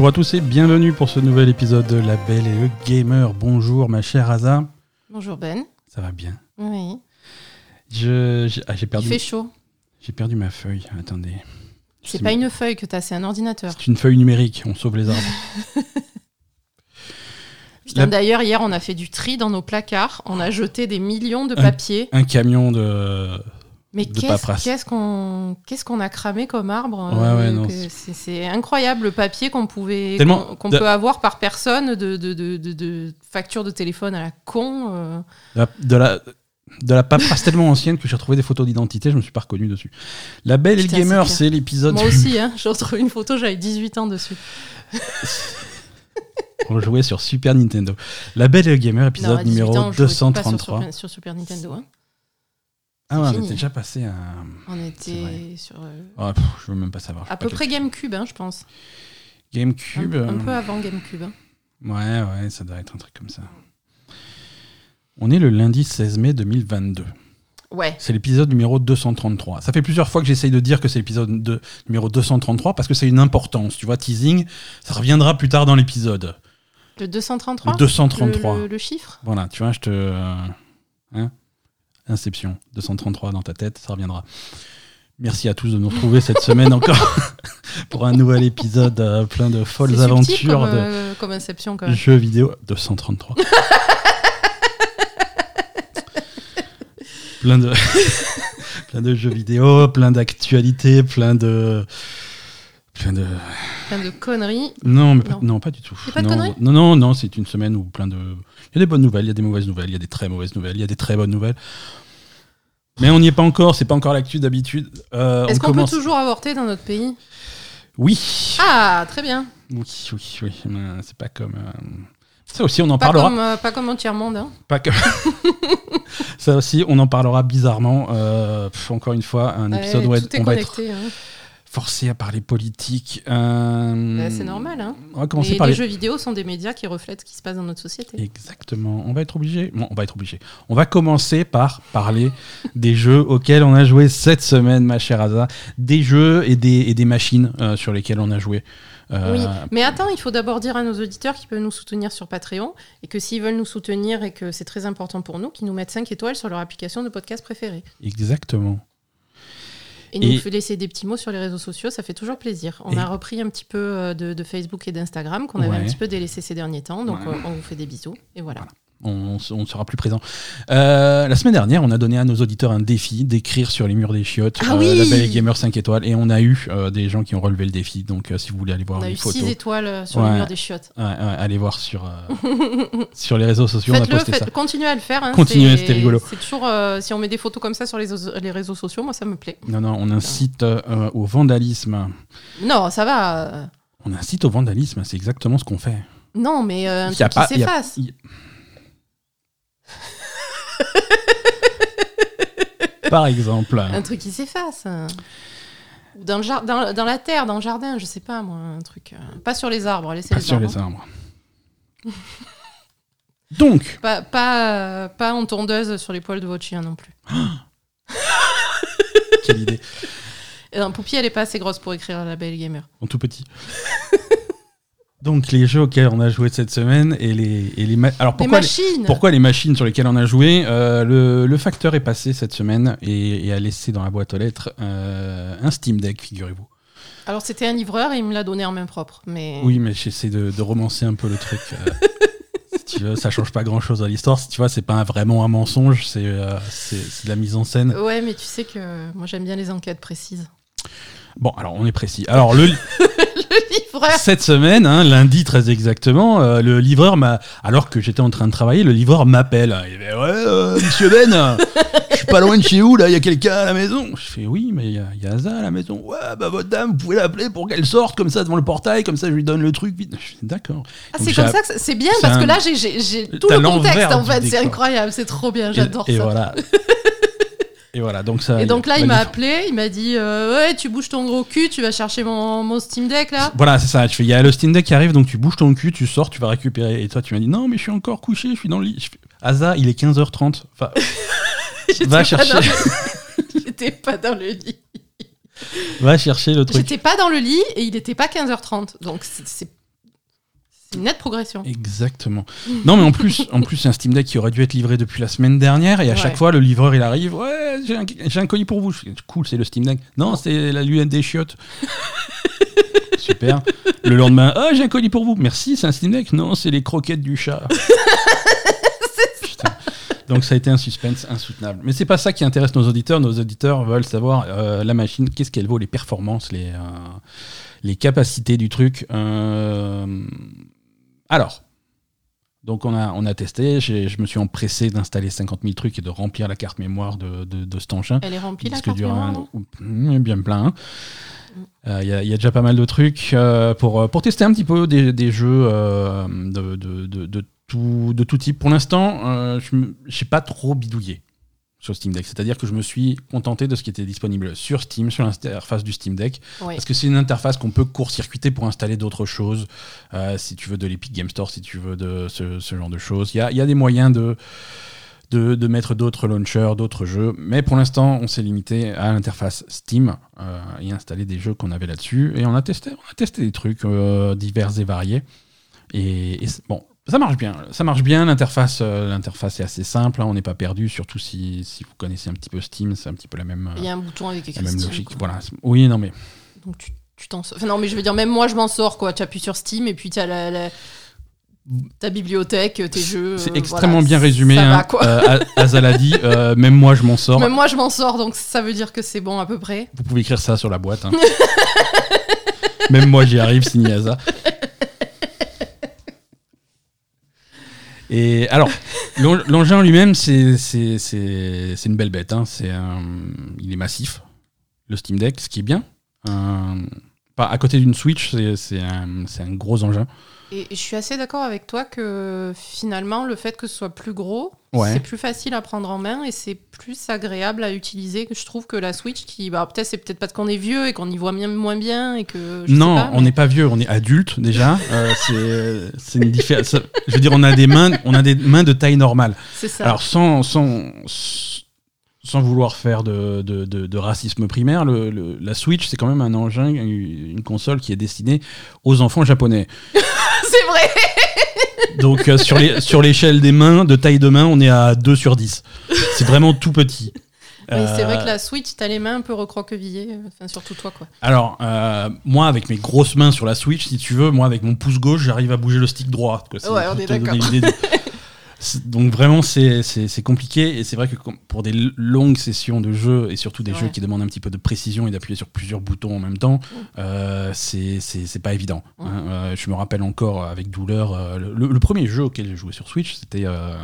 Bonjour à tous et bienvenue pour ce nouvel épisode de La Belle et le Gamer. Bonjour ma chère Asa. Bonjour Ben. Ça va bien? Oui. Je, j'ai, ah, j'ai Il perdu, fait chaud. j'ai perdu ma feuille. Attendez. C'est C'est- pas une feuille que t'as, c'est un ordinateur. C'est une feuille numérique. On sauve les arbres. Putain, La- D'ailleurs, hier, on a fait du tri dans nos placards. On a jeté des millions de Un- papiers. Un camion de. Mais qu'est-ce, qu'on a cramé comme arbre Ouais, ouais, non, que c'est- incroyable le papier qu'on pouvait qu'on, de- peut avoir par personne de, de, de, de, de facture de téléphone à la con. euh. De la, de la, de la paperasse tellement ancienne que j'ai retrouvé des photos d'identité, je me suis pas reconnu dessus. La Belle et le Gamer, c'est l'épisode Moi aussi, hein, j'ai retrouvé une photo, j'avais 18 ans dessus. On jouait sur Super Nintendo. La Belle et le Gamer, épisode à 18 numéro ans, je jouais pas sur 233. Sur Super Nintendo. hein. Ah ouais, on était déjà passé à. On était sur. euh, Ah, pff, je veux même pas savoir. à peu près GameCube, hein, je pense. GameCube. Un, un euh, peu avant GameCube. hein. Ouais, ouais, ça doit être un truc comme ça. On est le lundi 16 mai 2022. Ouais. C'est l'épisode numéro 233. Ça fait plusieurs fois que j'essaye de dire que c'est l'épisode de- numéro 233 parce que c'est une importance. Tu vois, teasing, ça reviendra plus tard dans l'épisode. Le 233 Le 233. Le, le- le chiffre? Voilà, tu vois, je te. euh, hein Inception. 233 dans ta tête, ça reviendra. Merci à tous de nous retrouver cette semaine encore pour un nouvel épisode euh, plein de folles aventures comme, de euh, comme Inception quand même. jeux vidéo. 233. plein de plein de jeux vidéo, plein d'actualités, plein de plein de Plein de conneries. non mais pas, Non. non pas du tout. Pas de non, conneries non non non, c'est une semaine où plein de il y a des bonnes nouvelles, il y a des mauvaises nouvelles, il y a des très mauvaises nouvelles, il y a des très bonnes nouvelles. Mais on n'y est pas encore, c'est pas encore l'actu d'habitude. Euh, Est-ce on qu'on commence. peut toujours avorter dans notre pays? Oui. Ah, très bien. Oui, oui, oui. C'est pas comme. euh, Ça aussi, on en Pas parlera. comme, euh, pas comme tiers-monde. hein. Pas que... Ça aussi, on en parlera bizarrement. Pff, encore une fois, un épisode Ouais, où on va être hein. Forcé à parler politique. Euh, Bah, c'est normal. Hein. On va commencer Les, par les les... jeux vidéo sont des médias qui reflètent ce qui se passe dans notre société. Exactement. On va être obligé. Bon, on va être obligé. On va commencer par parler des jeux auxquels on a joué cette semaine, ma chère Asa. Des jeux et des, et des machines euh, sur lesquelles on a joué. Euh, Oui, mais attends, il faut d'abord dire à nos auditeurs qu'ils peuvent nous soutenir sur Patreon et que s'ils veulent nous soutenir et que c'est très important pour nous, qu'ils nous mettent 5 étoiles sur leur application de podcast préférée. Exactement. Et nous fait laisser des petits mots sur les réseaux sociaux, ça fait toujours plaisir. On Et- a repris un petit peu euh, de, de Facebook et d'Instagram qu'on avait un petit peu délaissé ces derniers temps, donc on vous fait des bisous et voilà. On, on sera plus présent. Euh, la semaine dernière, on a donné à nos auditeurs un défi d'écrire sur les murs des chiottes Ah euh, oui la belle gamer 5 étoiles et on a eu euh, des gens qui ont relevé le défi. Donc euh, si vous voulez aller voir On a les eu photos, 6 étoiles sur Ouais. le mur des chiottes. ouais, ouais, allez voir sur sur les réseaux sociaux, on a posté ça. continuez à le faire. hein, Continuez, c'était rigolo. C'est toujours, si on met des photos comme ça sur les, les réseaux sociaux, moi ça me plaît. Non non, on incite au vandalisme. Non, ça va. On incite au vandalisme, c'est exactement ce qu'on fait. Non, mais un truc qui s'efface. Par exemple, Un truc qui s'efface. hein. Ou dans, le jar- dans, dans la terre, dans le jardin, je sais pas moi, un truc. euh, Pas sur les arbres, laissez pas les sur arbres. les arbres. Donc, Pas, pas, euh, pas en tondeuse sur les poils de votre chien non plus. quelle idée, Et non, Poupie, elle est pas assez grosse pour écrire la belle gamer. en tout petit. Donc les jeux auxquels on a joué cette semaine et les, et les alors pourquoi les, machines pourquoi les machines sur lesquelles on a joué euh, le, le facteur est passé cette semaine et, et a laissé dans la boîte aux lettres euh, un Steam Deck figurez-vous Alors c'était un livreur et il me l'a donné en main propre. Mais... oui mais j'essaie de, de romancer un peu le truc euh, si tu veux ça change pas grand chose à l'histoire si tu vois c'est pas vraiment un mensonge c'est euh, c'est de la mise en scène Ouais, mais tu sais que moi j'aime bien les enquêtes précises. Bon alors on est précis alors le, Le livreur Cette semaine, hein, lundi très exactement, euh, le livreur m'a, alors que j'étais en train de travailler, le livreur m'appelle. Il fait ouais, euh, Monsieur Ben, je suis pas loin de chez vous là, il y a quelqu'un à la maison. Je fais oui, mais il y a, il y a Asa à la maison. Ouais, bah votre dame, vous pouvez l'appeler pour qu'elle sorte comme ça devant le portail, comme ça je lui donne le truc vite. Je fais d'accord. Ah, Donc, c'est j'ai comme ça que c'est- bien c'est parce un- que là j'ai- j'ai j'ai tout T'as le contexte l'envers en du fait, c'est décor. incroyable, c'est trop bien, Et- j'adore et, ça. voilà. et voilà, donc ça. Et donc là, il m'a appelé, il m'a dit euh, Ouais, tu bouges ton gros cul, tu vas chercher mon, mon Steam Deck là. Voilà, c'est ça. Il y a le Steam Deck qui arrive, donc tu bouges ton cul, tu sors, tu vas récupérer. Et toi, tu m'as dit, non, mais je suis encore couché, je suis dans le lit. Fais, Asa, il est 15h30. Enfin, va chercher, dans le- J'étais pas dans le lit. va chercher le truc. J'étais pas dans le lit et il était pas 15h30. Donc c'est- c'est une nette progression. Exactement. Non, mais en plus, en plus, c'est un Steam Deck qui aurait dû être livré depuis la semaine dernière, et à chaque fois, le livreur il arrive, ouais, j'ai un, j'ai un colis pour vous. Cool, c'est le Steam Deck. Non, c'est la l'UN des chiottes. Super. Le lendemain, ah, j'ai un colis pour vous. Merci, c'est un Steam Deck. Non, c'est les croquettes du chat. Donc ça a été un suspense insoutenable. Mais c'est pas ça qui intéresse nos auditeurs. Nos auditeurs veulent savoir euh, la machine, qu'est-ce qu'elle vaut, les performances, les, euh, les capacités du truc. Euh, alors, donc on a, on a testé, je me suis empressé d'installer 50 000 trucs et de remplir la carte mémoire de, de, de cet engin. Elle est remplie la carte mémoire, mmh, bien plein. hein. Euh, Il y, a- il y a déjà pas mal de trucs euh, pour, euh, pour tester un petit peu des, des jeux euh, de, de, tout, de tout type. Pour l'instant, euh, je n'ai pas trop bidouillé sur Steam Deck. C'est-à-dire que je me suis contenté de ce qui était disponible sur Steam, sur l'interface du Steam Deck. Oui. Parce que c'est une interface qu'on peut court-circuiter pour installer d'autres choses. Euh, si tu veux de l'Epic Game Store, si tu veux de ce, ce genre de choses. Il y a, il y a des moyens de, de, de mettre d'autres launchers, d'autres jeux. Mais pour l'instant, on s'est limité à l'interface Steam euh, et installer des jeux qu'on avait là-dessus. Et on a testé, on a testé des trucs euh, divers et variés. Et, bon, ça marche bien. Ça marche bien. L'interface, euh, l'interface est assez simple. hein, on n'est pas perdu, surtout si, si vous connaissez un petit peu Steam. C'est un petit peu la même, Il y a un bouton avec la écrit même Steam, logique. quoi. Voilà. Oui, non mais Donc tu tu t'en sors. Enfin, non, mais je veux dire, même moi, je m'en sors, quoi. Tu appuies sur Steam et puis tu as la, la- ta bibliothèque, tes jeux. C'est euh, extrêmement voilà, bien résumé. Ça hein. va, quoi. Euh, Azal a dit, euh, même moi je m'en sors. Même moi, je m'en sors, donc ça veut dire que c'est bon à peu près. Vous pouvez écrire ça sur la boîte. hein. même moi j'y arrive, signé Asa. Et alors, l'en- l'engin lui-même, c'est c'est- c'est- c'est une belle bête. hein. Un- il est massif, le Steam Deck, ce qui est bien. Un- pas- à côté d'une Switch, c'est c'est un, c'est un gros engin. Et je suis assez d'accord avec toi que finalement, le fait que ce soit plus gros, Ouais. c'est plus facile à prendre en main et c'est plus agréable à utiliser. que Je trouve que la Switch, qui, bah, peut-être c'est peut-être parce qu'on est vieux et qu'on y voit moins bien et que. je sais non, on n'est pas vieux, on est adulte déjà. Euh, c'est c'est une différence. Je veux dire, on a des mains, on a des mains de taille normale. C'est ça. Alors sans sans sans vouloir faire de, de, de- de racisme primaire, le- le- la Switch c'est quand même un engin, une console qui est destinée aux enfants japonais. c'est vrai. Donc euh, sur les sur l'échelle des mains, de taille de main, on est à 2 sur 10. C'est vraiment tout petit. Oui, c'est vrai Euh, que la Switch, t'as les mains un peu recroquevillées. Enfin, surtout toi, quoi. Alors, euh, moi, avec mes grosses mains sur la Switch, si tu veux, moi, avec mon pouce gauche, j'arrive à bouger le stick droit. quoi. C'est Ouais, pour on est te donner d'accord. de- Donc vraiment, c'est compliqué. Et c'est vrai que pour des longues sessions de jeu, et surtout des Ouais. jeux qui demandent un petit peu de précision et d'appuyer sur plusieurs boutons en même temps, euh, c'est pas évident. Ouais. hein. Euh, je me rappelle encore avec douleur, euh, le, le premier jeu auquel j'ai joué sur Switch, c'était euh,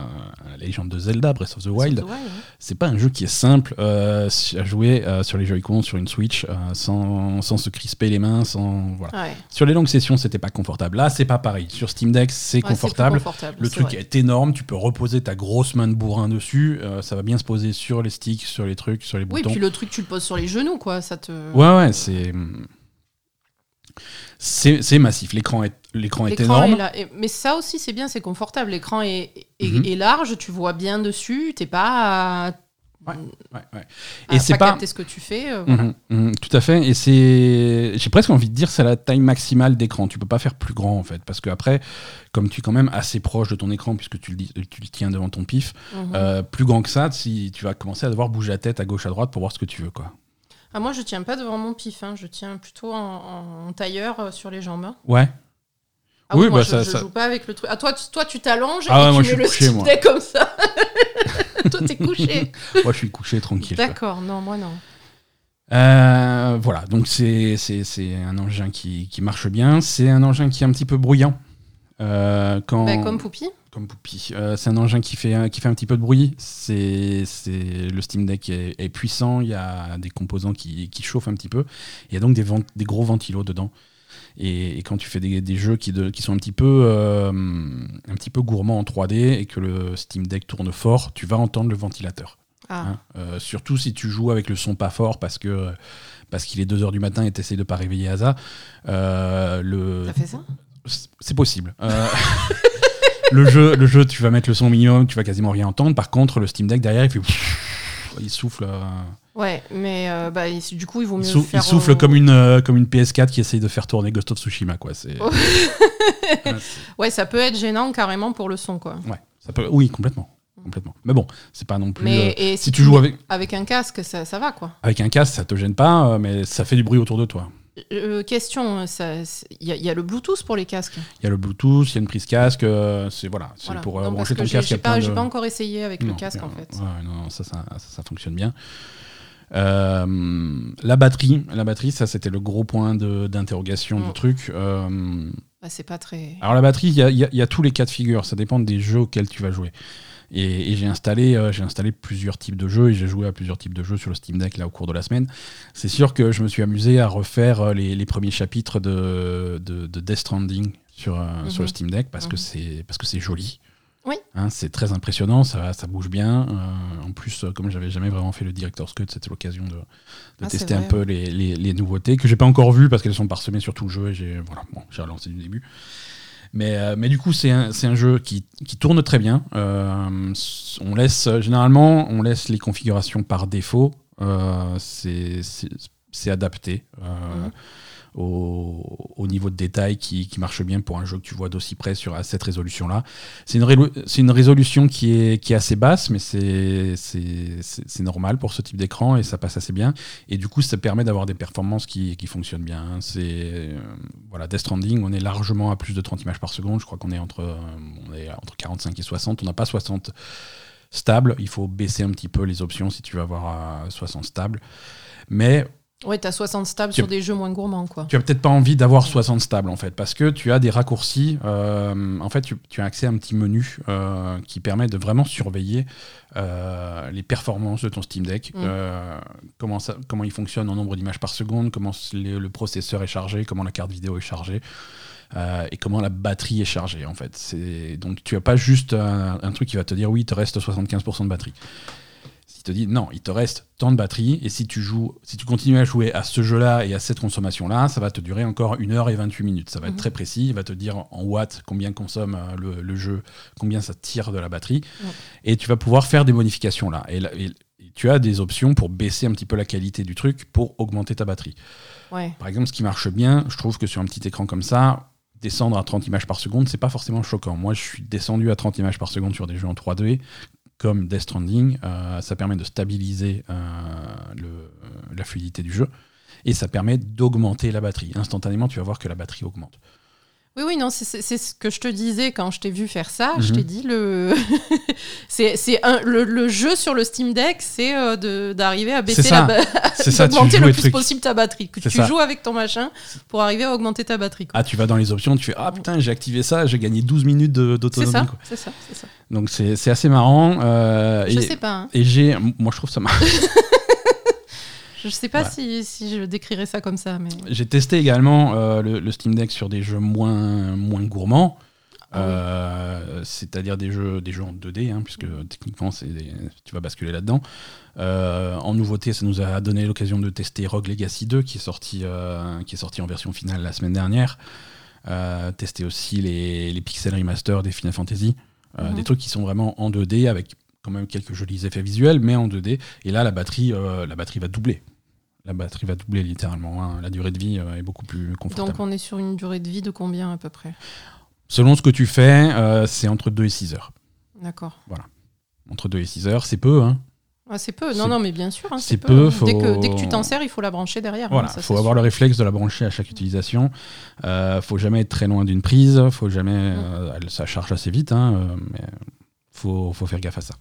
la légende de Zelda, Breath of the Wild. Ouais. C'est pas un jeu qui est simple euh, à jouer euh, sur les Joy-Con, sur une Switch, euh, sans, sans se crisper les mains, sans voilà. Ouais. Sur les longues sessions, c'était pas confortable. Là, c'est pas pareil. Sur Steam Deck, c'est confortable. confortable, Le truc vrai. est énorme. Tu peux reposer ta grosse main de bourrin dessus. euh, ça va bien se poser sur les sticks, sur les trucs, sur les Oui, boutons. puis le truc, tu le poses sur les genoux, quoi. Ça te. Ouais, ouais, c'est. C'est massif. L'écran est, l'écran est énorme. est là. Et- mais ça aussi, c'est bien, c'est confortable. L'écran est, est, Mhm. est large, tu vois bien dessus, t'es pas Ouais, ouais. Et c'est pas capter ce que tu fais. euh, voilà. Mhm, mhm, tout à fait. Et c'est, j'ai presque envie de dire, c'est la taille maximale d'écran. Tu peux pas faire plus grand en fait, parce que après, comme tu es quand même assez proche de ton écran puisque tu le, tu le tiens devant ton pif, Mhm. euh, plus grand que ça, si tu vas commencer à devoir bouger la tête à gauche à droite pour voir ce que tu veux quoi. Ah, moi, je tiens pas devant mon pif, hein. je tiens plutôt en, en tailleur euh, sur les jambes. hein. Ouais. Ah Oui, oui, moi, bah, je, ça- je ça- joue pas avec le truc. Ah, toi, tu, toi, tu t'allonges Ah ouais, et moi, tu je mets suis le couché, moi. Comme ça. toi, t'es couché. Moi, je suis couché tranquille. D'accord, non, moi non. Euh, voilà, donc c'est un engin qui, qui marche bien. C'est un engin qui est un petit peu bruyant. Euh, quand... Bah, comme Poupie. Comme Poupie. Euh, c'est un engin qui fait, un- qui fait un petit peu de bruit. C'est, le Steam Deck est, est puissant. Il y a des composants qui, qui chauffent un petit peu. Il y a donc des, vent- des gros ventilos dedans. Et, et quand tu fais des, des jeux qui, de- qui sont un petit, peu, euh, un petit peu gourmands en 3D et que le Steam Deck tourne fort, tu vas entendre le ventilateur. Ah, hein. Euh, surtout si tu joues avec le son pas fort parce que parce qu'il est 2h du matin et tu essayes de pas réveiller Asa. Euh, le, t'as fait ça? C'est possible. Euh, le, jeu, le jeu, tu vas mettre le son minimum, tu vas quasiment rien entendre. Par contre, le Steam Deck derrière, il fait. Il souffle. Ouais, mais euh, bah, il- du coup, il vaut mieux Il, sou- faire. il souffle euh, comme une, euh, comme une PS4 qui essaye de faire tourner Ghost of Tsushima. Quoi. Oh. Ouais, c'est- Ouais, ça peut être gênant carrément pour le son, quoi. ouais, ça peut, oui, complètement. complètement. Mais bon, c'est pas non plus. Mais euh, et si tu joues avec, avec un casque, ça, ça va, quoi. avec un casque, ça te gêne pas, mais ça fait du bruit autour de toi. Question, il y, a- il y a le Bluetooth pour les casques. Il y a le Bluetooth, il y a une prise casque, c'est voilà, Voilà. pour Non, brancher ton casque. j'ai pas, de- pas encore essayé avec le casque, en fait. ouais, non, ça, ça, ça, ça fonctionne bien. Euh, la batterie, la batterie, ça c'était le gros point d'interrogation du Mm. truc. Euh, Bah, c'est pas très. alors la batterie, il y a, y y tous les cas de figure, ça dépend des jeux auxquels tu vas jouer. Et, et j'ai installé, euh, j'ai installé plusieurs types de jeux et j'ai joué à plusieurs types de jeux sur le Steam Deck là au cours de la semaine. C'est sûr que je me suis amusé à refaire les, les premiers chapitres de, de, de Death Stranding sur, sur le Mhm. Steam Deck parce que Mhm. c'est parce que c'est joli. Oui. Hein, c'est très impressionnant, ça, ça bouge bien. Euh, en plus, euh, comme j'avais jamais vraiment fait le Director's Cut, c'était l'occasion de, de Ah, tester un peu les, les- les nouveautés que j'ai pas encore vues parce qu'elles sont parsemées sur tout le jeu et j'ai voilà, bon, relancé du début. Mais, euh, mais du coup, c'est un, jeu qui, qui tourne très bien. Euh, on laisse, généralement, on laisse les configurations par défaut. Euh, c'est adapté Mhm. Au, au niveau de détail qui, marche bien pour un jeu que tu vois d'aussi près sur cette résolution-là. C'est une, c'est une résolution qui est, qui est assez basse, mais c'est normal pour ce type d'écran et ça passe assez bien. Et du coup, ça permet d'avoir des performances qui, qui fonctionnent bien. hein. C'est euh, voilà, Death Stranding, on est largement à plus de 30 images par seconde. Je crois qu'on est entre, euh, est entre 45 et 60. On n'a pas 60 stable. Il faut baisser un petit peu les options si tu veux avoir euh, 60 stable. Mais Ouais, t'as 60 stables Tu- sur des jeux moins gourmands, quoi. tu as peut-être pas envie d'avoir 60 stables en fait, parce que tu as des raccourcis. euh, en fait, tu, tu as accès à un petit menu euh, qui permet de vraiment surveiller euh, les performances de ton Steam Deck, Mm. comment, ça, comment il fonctionne en nombre d'images par seconde, comment le, le processeur est chargé, comment la carte vidéo est chargée. euh, et comment la batterie est chargée en fait. Donc tu as pas juste un, un truc qui va te dire oui, il te reste 75% de batterie. Te dit non, il te reste tant de batterie et si tu joues, si tu continues à jouer à ce jeu-là et à cette consommation-là, ça va te durer encore 1 heure et 28 minutes. Ça va être Mhm. très précis, il va te dire en watts combien consomme euh, le, le jeu, combien ça tire de la batterie et tu vas pouvoir faire des modifications là. Et, là- et- et tu as des options pour baisser un petit peu la qualité du truc pour augmenter ta batterie. Ouais. Par exemple, ce qui marche bien, je trouve que sur un petit écran comme ça, descendre à 30 images par seconde, c'est pas forcément choquant. Moi, je suis descendu à 30 images par seconde sur des jeux en 3D, comme Death Stranding. Euh, ça permet de stabiliser euh, la fluidité du jeu. Et ça permet d'augmenter la batterie. Instantanément, tu vas voir que la batterie augmente. Oui, oui, non, c'est- ce que je te disais quand je t'ai vu faire ça. Je Mhm. t'ai dit, le... c'est le, le jeu sur le Steam Deck, c'est euh, d'arriver à baisser ça. la ba- C'est ça, tu d'augmenter joues le plus trucs. possible ta batterie. Que tu ça. joues avec ton machin pour arriver à augmenter ta batterie. quoi. Ah, tu vas dans les options, tu fais Ah putain, j'ai activé ça, j'ai gagné 12 minutes c'est d'autonomie. ça, c'est ça, c'est ça. Donc c'est c'est assez marrant. euh, Je et sais pas. hein. et j'ai. Moi, je trouve ça marrant. Je sais pas Ouais. si, si je décrirais ça comme ça, mais. J'ai testé également euh, le, le Steam Deck sur des jeux moins, moins gourmands. Ah oui. Euh, c'est-à-dire des jeux, des jeux en 2D, hein, puisque techniquement des- tu vas basculer là-dedans. Euh, en nouveauté, ça nous a donné l'occasion de tester Rogue Legacy 2, qui est sorti, qui est sorti en version finale la semaine dernière. Tester aussi les, les pixel remaster des Final Fantasy, Mhm. des trucs qui sont vraiment en 2D avec quand même quelques jolis effets visuels, mais en 2D. Et là, la batterie, euh, la batterie va doubler. La batterie va doubler littéralement. hein. La durée de vie euh, est beaucoup plus confortable. Donc on est sur une durée de vie de combien à peu près? Selon ce que tu fais, euh, c'est entre 2 et 6 heures. D'accord. Entre 2 et 6 heures, c'est peu. Hein. Ah, c'est peu. Non, non, mais bien sûr. hein, c'est peu, Dès, faut- que, dès que tu t'en sers, il faut la brancher derrière. Voilà, hein, ça, faut c'est avoir sûr. le réflexe de la brancher à chaque utilisation. Euh, faut jamais être très loin d'une prise. Faut jamais, Mm. euh, elle- ça charge assez vite, hein, euh, mais faut, faut faire gaffe à ça.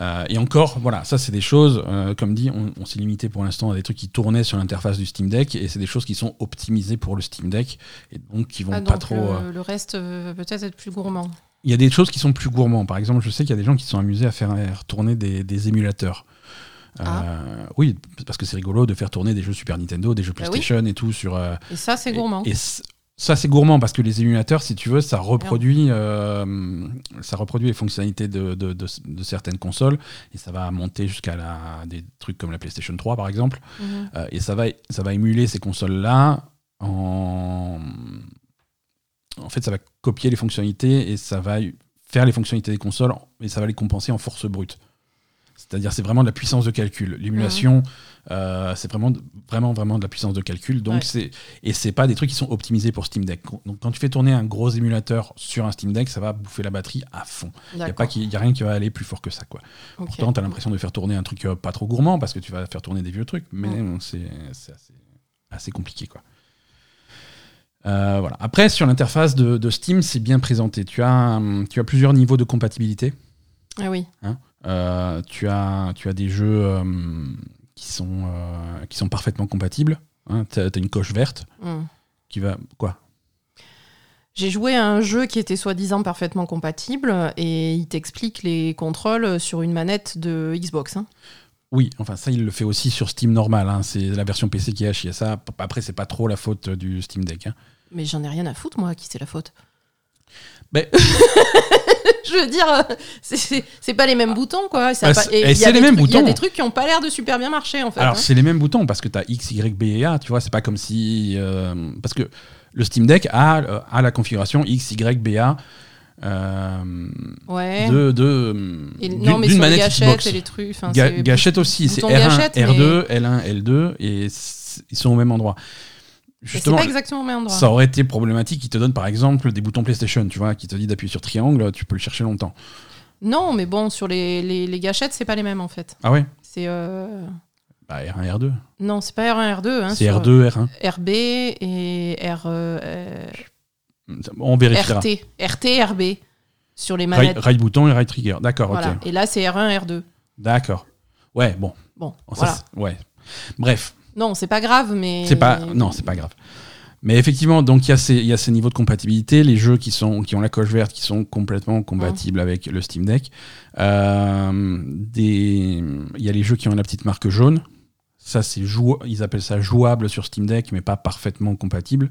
Euh, et encore, voilà, ça c'est des choses, euh, comme dit, on, on s'est limité pour l'instant à des trucs qui tournaient sur l'interface du Steam Deck, et c'est des choses qui sont optimisées pour le Steam Deck, et donc qui vont Ah, pas trop. le, euh, le reste va peut-être être plus gourmand. Il y a des choses qui sont plus gourmands. Par exemple, je sais qu'il y a des gens qui sont amusés à faire tourner des, des émulateurs. Euh, Ah. oui, parce que c'est rigolo de faire tourner des jeux Super Nintendo, des jeux Bah oui. PlayStation et tout sur. euh, Et ça, c'est gourmand. et, et c- ça, c'est gourmand parce que les émulateurs, si tu veux, ça reproduit, euh, ça reproduit les fonctionnalités de, de- de- de certaines consoles et ça va monter jusqu'à des trucs comme la PlayStation 3 par exemple. Mhm. Euh, et ça va, ça va émuler ces consoles-là en. En fait, ça va copier les fonctionnalités et ça va faire les fonctionnalités des consoles et ça va les compenser en force brute. C'est-à-dire, c'est vraiment de la puissance de calcul. L'émulation, euh, c'est vraiment, vraiment, vraiment de la puissance de calcul. Donc, Ouais. c'est et c'est pas des trucs qui sont optimisés pour Steam Deck. Donc, quand tu fais tourner un gros émulateur sur un Steam Deck, ça va bouffer la batterie à fond. Il n'y a, pas y a rien qui va aller plus fort que ça. Quoi. Pourtant, tu as l'impression de faire tourner un truc euh, pas trop gourmand parce que tu vas faire tourner des vieux trucs, mais c'est assez, assez compliqué. Quoi. Euh, voilà. Après, sur l'interface de, de Steam, c'est bien présenté. Tu as, hum, tu as plusieurs niveaux de compatibilité. Ah oui. Euh, tu, as, tu as des jeux euh, qui, sont, euh, qui sont parfaitement compatibles. Hein, tu as, une coche verte Hmm. qui va. Quoi? J'ai joué à un jeu qui était soi-disant parfaitement compatible et il t'explique les contrôles sur une manette de Xbox. hein. Oui, enfin ça, il le fait aussi sur Steam normal. hein. C'est la version PC qui a chié ça. Après, c'est pas trop la faute du Steam Deck. hein. Mais j'en ai rien à foutre, moi, à qui c'est la faute. Mais- Je veux dire, euh, c'est- pas les mêmes boutons, quoi. Ça Ah, pas- c'est- et et les mêmes trucs- Il y a boutons. des trucs qui ont pas l'air de super bien marcher, en fait. Alors, hein. c'est les mêmes boutons parce que tu as X, Y, B et A, tu vois, c'est pas comme si. euh, parce que le Steam Deck a, euh, a la configuration X, Y, B, A euh, Ouais. de, de, non, mais sur manette Xbox. et les trucs. Ga- gâchette aussi, c'est bouton R1, gâchette, mais- R2, L1, L2 et ils sont au même endroit. Justement, pas exactement au même endroit. ça aurait été problématique qui te donne par exemple des boutons PlayStation, tu vois, qui te dit d'appuyer sur triangle, tu peux le chercher longtemps. Non, mais bon, sur les, les, les gâchettes, c'est pas les mêmes, en fait. Ah ouais C'est. euh, bah, R1, R2. Non, c'est pas R1, R2. Hein, c'est sur R2, R1. RB et R, euh, On vérifiera. RT. RT, RB. Sur les manettes. right bouton et right trigger. D'accord, Voilà. ok. Et là, c'est R1, R2. D'accord. Ouais, bon. Bon, Ça, voilà. ouais. Bref, Non, c'est pas grave, mais. c'est pas. Non, c'est pas grave. Mais effectivement, donc il y, a ces- il y a ces niveaux de compatibilité, les jeux qui, sont, qui ont la coche verte, qui sont complètement compatibles avec le Steam Deck. Euh, Il y a les jeux qui ont la petite marque jaune. Ça, c'est ils appellent ça jouable sur Steam Deck, mais pas parfaitement compatible.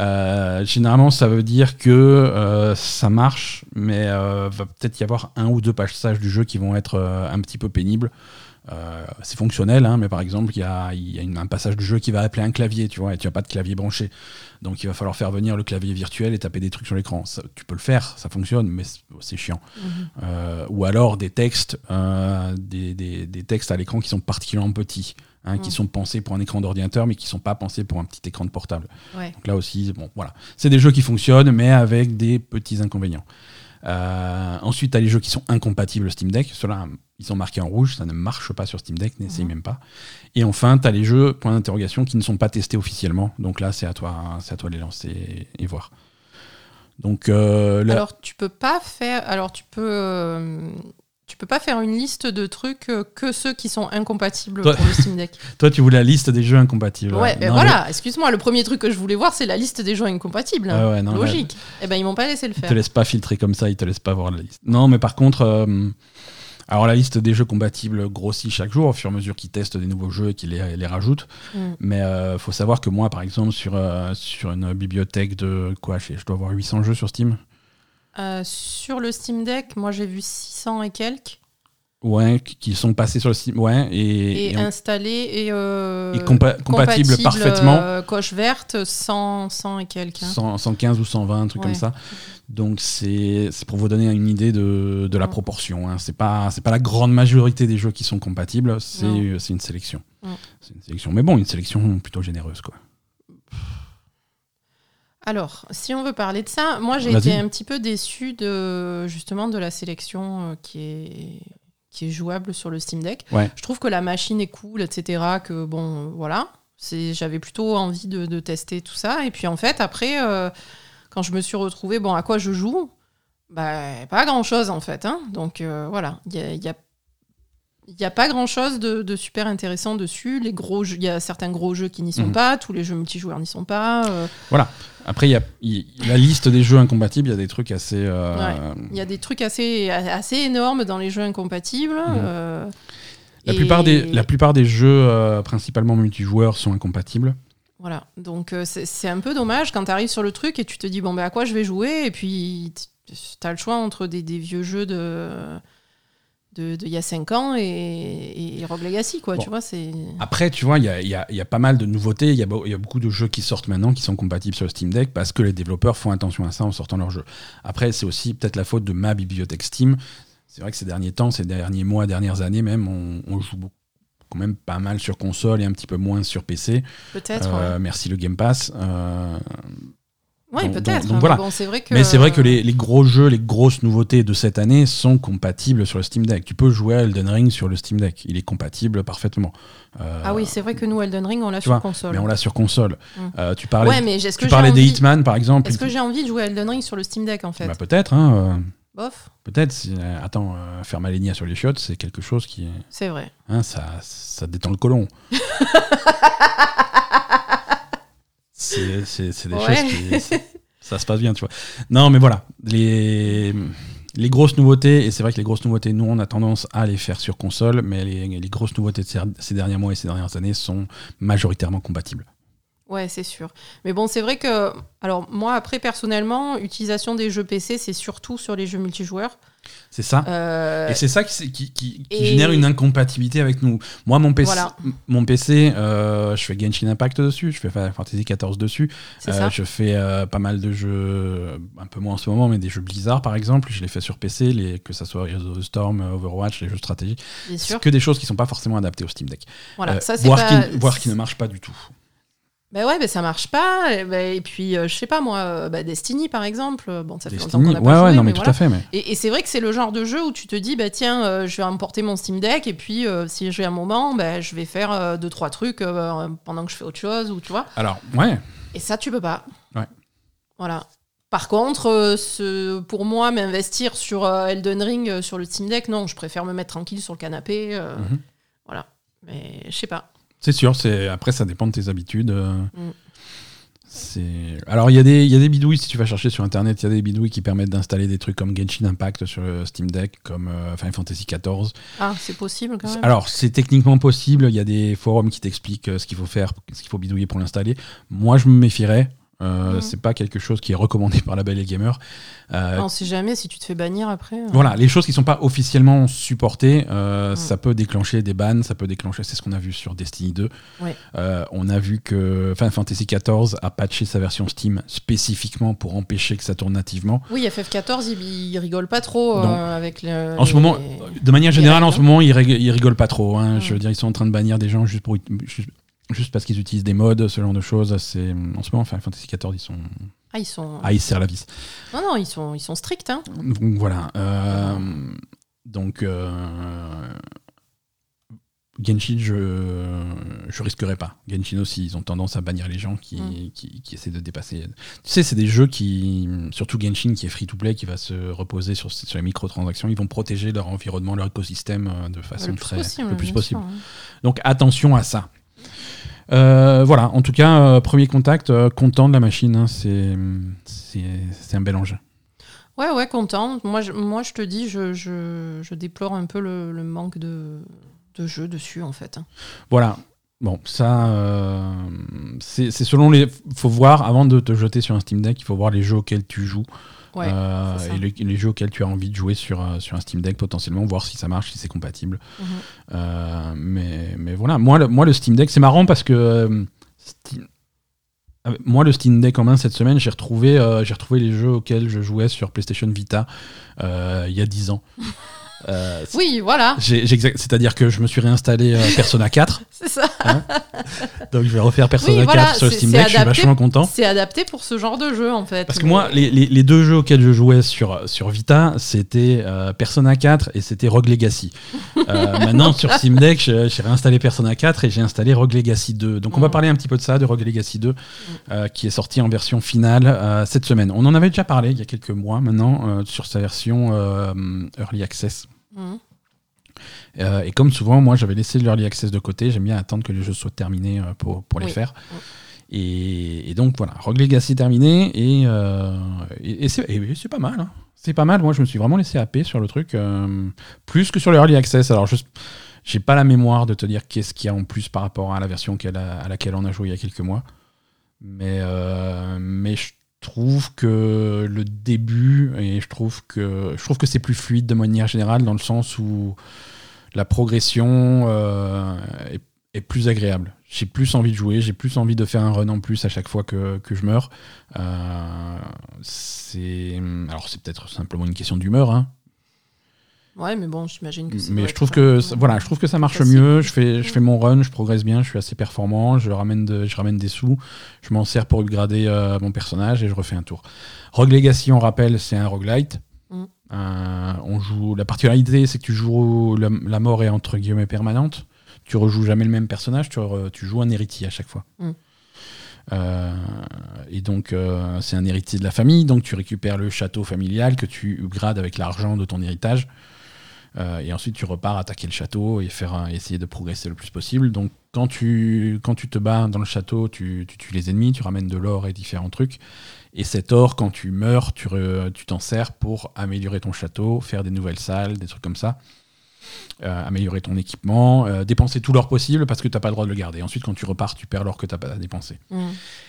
Euh, généralement, ça veut dire que euh, ça marche, mais va peut-être y avoir un ou deux passages du jeu qui vont être un petit peu pénibles. Euh, c'est fonctionnel, hein, mais par exemple, il y a, il y a une- un passage du jeu qui va appeler un clavier, tu vois, et tu n'as pas de clavier branché. Donc il va falloir faire venir le clavier virtuel et taper des trucs sur l'écran. Tu peux le faire, ça fonctionne, mais c'est- chiant. Mhm. Euh, ou alors des textes, euh, des, des- des textes à l'écran qui sont particulièrement petits, hein, qui Mhm. sont pensés pour un écran d'ordinateur, mais qui sont pas pensés pour un petit écran de portable. Ouais. Donc là aussi, bon, voilà. C'est des jeux qui fonctionnent, mais avec des petits inconvénients. Euh, ensuite, tu as les jeux qui sont incompatibles Steam Deck. Ceux-là, ils sont marqués en rouge, ça ne marche pas sur Steam Deck, n'essaye Mhm. même pas. Et enfin, tu as les jeux, point d'interrogation, qui ne sont pas testés officiellement. Donc là, c'est à toi, c'est à toi de les lancer et voir. Donc euh, là, Alors, tu peux pas faire. Alors, tu peux. Peux pas faire une liste de trucs euh, que ceux qui sont incompatibles Toi- pour le Steam Deck. toi, tu voulais la liste des jeux incompatibles. Ouais, ben Non, voilà, excuse-moi, le premier truc que je voulais voir, c'est la liste des jeux incompatibles. Ouais, non, Logique. Eh ben, ils m'ont pas laissé le Ils te faire. laissent pas filtrer comme ça, ils te laissent pas voir la liste. Non, mais par contre, euh, alors la liste des jeux compatibles grossit chaque jour au fur et à mesure qu'ils testent des nouveaux jeux et qu'ils les, les rajoutent. Mm. Mais euh, faut savoir que moi, par exemple, sur, euh, sur une bibliothèque de quoi je, je dois avoir 800 jeux sur Steam. Euh, sur le Steam Deck, moi j'ai vu 600 et quelques. Ouais, qui sont passés sur le Steam. Ouais, et, Et, et on- installés et, euh, et compa- compatibles compatibles, parfaitement. euh, coche verte, 100, 100 et quelques. hein. 100, 115 ou 120, un truc Ouais. comme ça. Donc c'est pour vous donner une idée de, de la Mm. proportion. Hein. C'est pas pas la grande majorité des jeux qui sont compatibles. C'est une sélection. Mm. C'est une sélection. Mais bon, une sélection plutôt généreuse quoi. Alors, si on veut parler de ça, moi j'ai été un petit peu déçu de justement de la sélection euh, qui est qui est jouable sur le Steam Deck. Ouais. Je trouve que la machine est cool, etc. Que bon, euh, voilà, j'avais plutôt envie de, de tester tout ça. Et puis en fait, après, euh, quand je me suis retrouvée, bon, à quoi je joue? Bah, pas grand chose en fait. hein. Donc euh, voilà, il y a, il y a il n'y a pas grand chose de, de super intéressant dessus. Les gros jeux- il y a certains gros jeux qui n'y sont Mhm. pas, tous les jeux multijoueurs n'y sont pas. euh, Après, il y a la liste des jeux incompatibles. Il y a des trucs assez. euh, Il y a des trucs assez, assez énormes dans les jeux incompatibles. euh, la, et- plupart des, la plupart des jeux, euh, principalement multijoueurs, sont incompatibles. Voilà, donc c'est c'est un peu dommage quand tu arrives sur le truc et tu te dis, bon, ben à quoi je vais jouer? Et puis tu as le choix entre des, des vieux jeux de de- y a 5 ans et, et Rogue Legacy, quoi, Bon. tu vois, c'est... Après, tu vois, il y a, y a- il y a pas mal de nouveautés. Il y, a y a beaucoup de jeux qui sortent maintenant qui sont compatibles sur le Steam Deck parce que les développeurs font attention à ça en sortant leurs jeux. Après, c'est aussi peut-être la faute de ma bibliothèque Steam. c'est vrai que ces derniers temps, ces derniers mois, dernières années même, on, on joue beaucoup- quand même pas mal sur console et un petit peu moins sur PC. Peut-être. Euh, Merci le Game Pass. Euh, donc- peut-être. mais voilà. bon, c'est vrai que. Mais c'est vrai que les, les gros jeux, les grosses nouveautés de cette année sont compatibles sur le Steam Deck. Tu peux jouer à Elden Ring sur le Steam Deck. Il est compatible parfaitement. Euh, Ah oui, c'est vrai que nous, Elden Ring, on l'a sur vois, console. Mais on l'a sur console. Mm. Euh, tu parlais, Ouais, mais est-ce que tu parlais des envie- Hitman, par exemple. Est-ce que j'ai envie de jouer à Elden Ring sur le Steam Deck en fait Bah, peut-être. Hein, euh, Bof, peut-être. si- euh, attends, euh, faire Malenia sur les chiottes, c'est quelque chose qui... est- c'est vrai. Hein, ça, ça détend le colon. c'est c'est- c'est des Ouais. choses qui. Ça se passe bien, tu vois. Non, mais voilà. Les, les grosses nouveautés, et c'est vrai que les grosses nouveautés, nous, on a tendance à les faire sur console, mais les, les grosses nouveautés de ces, ces derniers mois et ces dernières années sont majoritairement compatibles. Ouais, c'est sûr. Mais bon, c'est vrai que. Alors, moi, après, personnellement, utilisation des jeux PC, c'est surtout sur les jeux multijoueurs. C'est ça. Euh, Et c'est ça qui, qui, qui- qui et- génère une incompatibilité avec nous. Moi, mon PC, Voilà. mon PC euh, je fais Genshin Impact dessus, je fais Final Fantasy XIV dessus, Euh, ça. je fais euh, pas mal de jeux, un peu moins en ce moment, mais des jeux Blizzard par exemple. Je les fais sur PC, les, que ça soit Heroes of the Storm, Overwatch, les jeux de stratégie. Bien C'est que des choses qui sont pas forcément adaptées au Steam Deck. Voilà, ça, voire, pas. qui, voire qui ne marchent pas du tout. Bah ouais, bah ça marche pas. Et, bah, et puis, euh, je sais pas, moi, euh, bah, Destiny, par exemple. Bon, ça fait longtemps Destiny, qu'on ouais, n'a pas ouais, joué, non, mais, mais tout voilà. à fait. Mais... Et, et c'est vrai que c'est le genre de jeu où tu te dis, bah tiens, euh, je vais emporter mon Steam Deck et puis euh, si j'ai un moment, bah, je vais faire euh, deux trois trucs euh, pendant que je fais autre chose ou tu vois. Alors, ouais, Et ça, tu peux pas. Ouais. Voilà. Par contre, euh, ce, pour moi, m'investir sur euh, Elden Ring euh, sur le Steam Deck, non, je préfère me mettre tranquille sur le canapé. euh, Mhm. Voilà. Mais je sais pas. C'est sûr. C'est après, ça dépend de tes habitudes. euh, Mm. Alors il y a des il y a des bidouilles si tu vas chercher sur internet il y a des bidouilles qui permettent d'installer des trucs comme Genshin Impact sur le Steam Deck comme euh, Final Fantasy XIV Ah, c'est possible quand même. Alors, c'est techniquement possible. Il y a des forums qui t'expliquent euh, ce qu'il faut faire, ce qu'il faut bidouiller pour l'installer. Moi, je me méfierais. Euh, Mhm. C'est pas quelque chose qui est recommandé par la Belle et Gamer. Euh, On sait jamais si tu te fais bannir après. euh. voilà, les choses qui sont pas officiellement supportées, euh, Mhm. ça peut déclencher des bans, ça peut déclencher. C'est ce qu'on a vu sur Destiny 2. Ouais. Euh, on a vu que Final Fantasy XIV a patché sa version Steam spécifiquement pour empêcher que ça tourne nativement. Oui, FF14, il, il rigole pas trop avec le. En ce moment, les- de manière les générale, en ce moment, ils, rig- ils rigolent pas trop. hein. Mm. Je veux dire, ils sont en train de bannir des gens juste pour juste, juste parce qu'ils utilisent des modes, ce genre de choses. C'est en ce moment, Final Fantasy XIV, ils sont Ah, ils sont. ah, ils se serrent la vis. Non, non, ils sont, ils sont stricts. Hein. Donc voilà. euh, donc euh, Genshin, je je risquerais pas. Genshin aussi, ils ont tendance à bannir les gens qui, Mm. qui, qui essaient de dépasser. Tu sais, c'est des jeux qui, surtout Genshin, qui est free to play, qui va se reposer sur, sur les microtransactions. Ils vont protéger leur environnement, leur écosystème euh, de façon le plus très possible. le plus possible. sûr, hein. Donc attention à ça. Euh, voilà, en tout cas, euh, premier contact, euh, content de la machine. hein, c'est c'est c'est un bel engin. Ouais, ouais, content. Moi, je, moi, je te dis, je, je, je déplore un peu le, le manque de, de jeux dessus, en fait. hein. Voilà. Bon, ça, c'est c'est selon les. faut voir, avant de te jeter sur un Steam Deck, il faut voir les jeux auxquels tu joues. Ouais, euh, et les, les jeux auxquels tu as envie de jouer sur, euh, sur un Steam Deck, potentiellement, voir si ça marche, si c'est compatible. Mhm. Euh, mais, mais voilà, moi le, moi, le Steam Deck, c'est marrant parce que. Steam- Moi, le Steam Deck en main cette semaine, j'ai retrouvé, j'ai retrouvé les jeux auxquels je jouais sur PlayStation Vita il y a 10 ans. Euh, Oui, voilà, C'est-à-dire que je me suis réinstallé euh, Persona 4, c'est ça. donc je vais refaire Persona Oui, 4 voilà, sur Steam Deck, je suis vachement content. C'est adapté pour ce genre de jeu, en fait. Parce que moi, les, les- les deux jeux auxquels je jouais sur, sur Vita, c'était euh, Persona 4 et c'était Rogue Legacy. Maintenant, sur Steam Deck, j'ai réinstallé Persona 4 et j'ai installé Rogue Legacy 2. Donc, on va Mm. parler un petit peu de ça, de Rogue Legacy 2, euh, qui est sorti en version finale cette semaine. On en avait déjà parlé il y a quelques mois maintenant sur sa version Early Access. Mhm. Euh, et comme souvent, moi, j'avais laissé l'early access de côté. J'aime bien attendre que les jeux soient terminés euh, pour, pour les Oui. faire. Et, et donc voilà, Rogue Legacy terminé et, euh, et, et c'est pas mal. hein. C'est pas mal. Moi, je me suis vraiment laissé happer sur le truc, plus que sur l'early access. Alors, je j'ai pas la mémoire de te dire qu'est-ce qu'il y a en plus par rapport à la version a- à laquelle on a joué il y a quelques mois. Mais, mais je trouve que le début et je trouve que je trouve que c'est plus fluide de manière générale dans le sens où la progression euh, est, plus agréable. J'ai plus envie de jouer, j'ai plus envie de faire un run en plus à chaque fois que, que je meurs. Euh, c'est alors c'est peut-être simplement une question d'humeur, hein. Ouais, mais bon, j'imagine que c'est. Mais je trouve que ça- voilà, je trouve que ça marche facile. mieux. Je fais, je fais mon run, je progresse bien, je suis assez performant, je ramène, de- je ramène des sous, je m'en sers pour upgrader euh, mon personnage et je refais un tour. Rogue Legacy, on rappelle, c'est un roguelite. Mm. Euh, on joue. La particularité, c'est que tu joues la, la mort est entre guillemets permanente. Tu rejoues jamais le même personnage, tu, re- tu joues un héritier à chaque fois. Mm. Euh, et donc, euh, c'est un héritier de la famille, donc tu récupères le château familial que tu upgrades avec l'argent de ton héritage. Euh, et ensuite, tu repars attaquer le château et faire un- essayer de progresser le plus possible. Donc, quand tu, quand tu te bats dans le château, tu, tu tues les ennemis, tu ramènes de l'or et différents trucs. Et cet or, quand tu meurs, tu t'en sers pour améliorer ton château, faire des nouvelles salles, des trucs comme ça. Euh, améliorer ton équipement, euh, dépenser tout l'or possible parce que tu n'as pas le droit de le garder. Ensuite, quand tu repars, tu perds l'or que tu n'as pas dépensé. mm.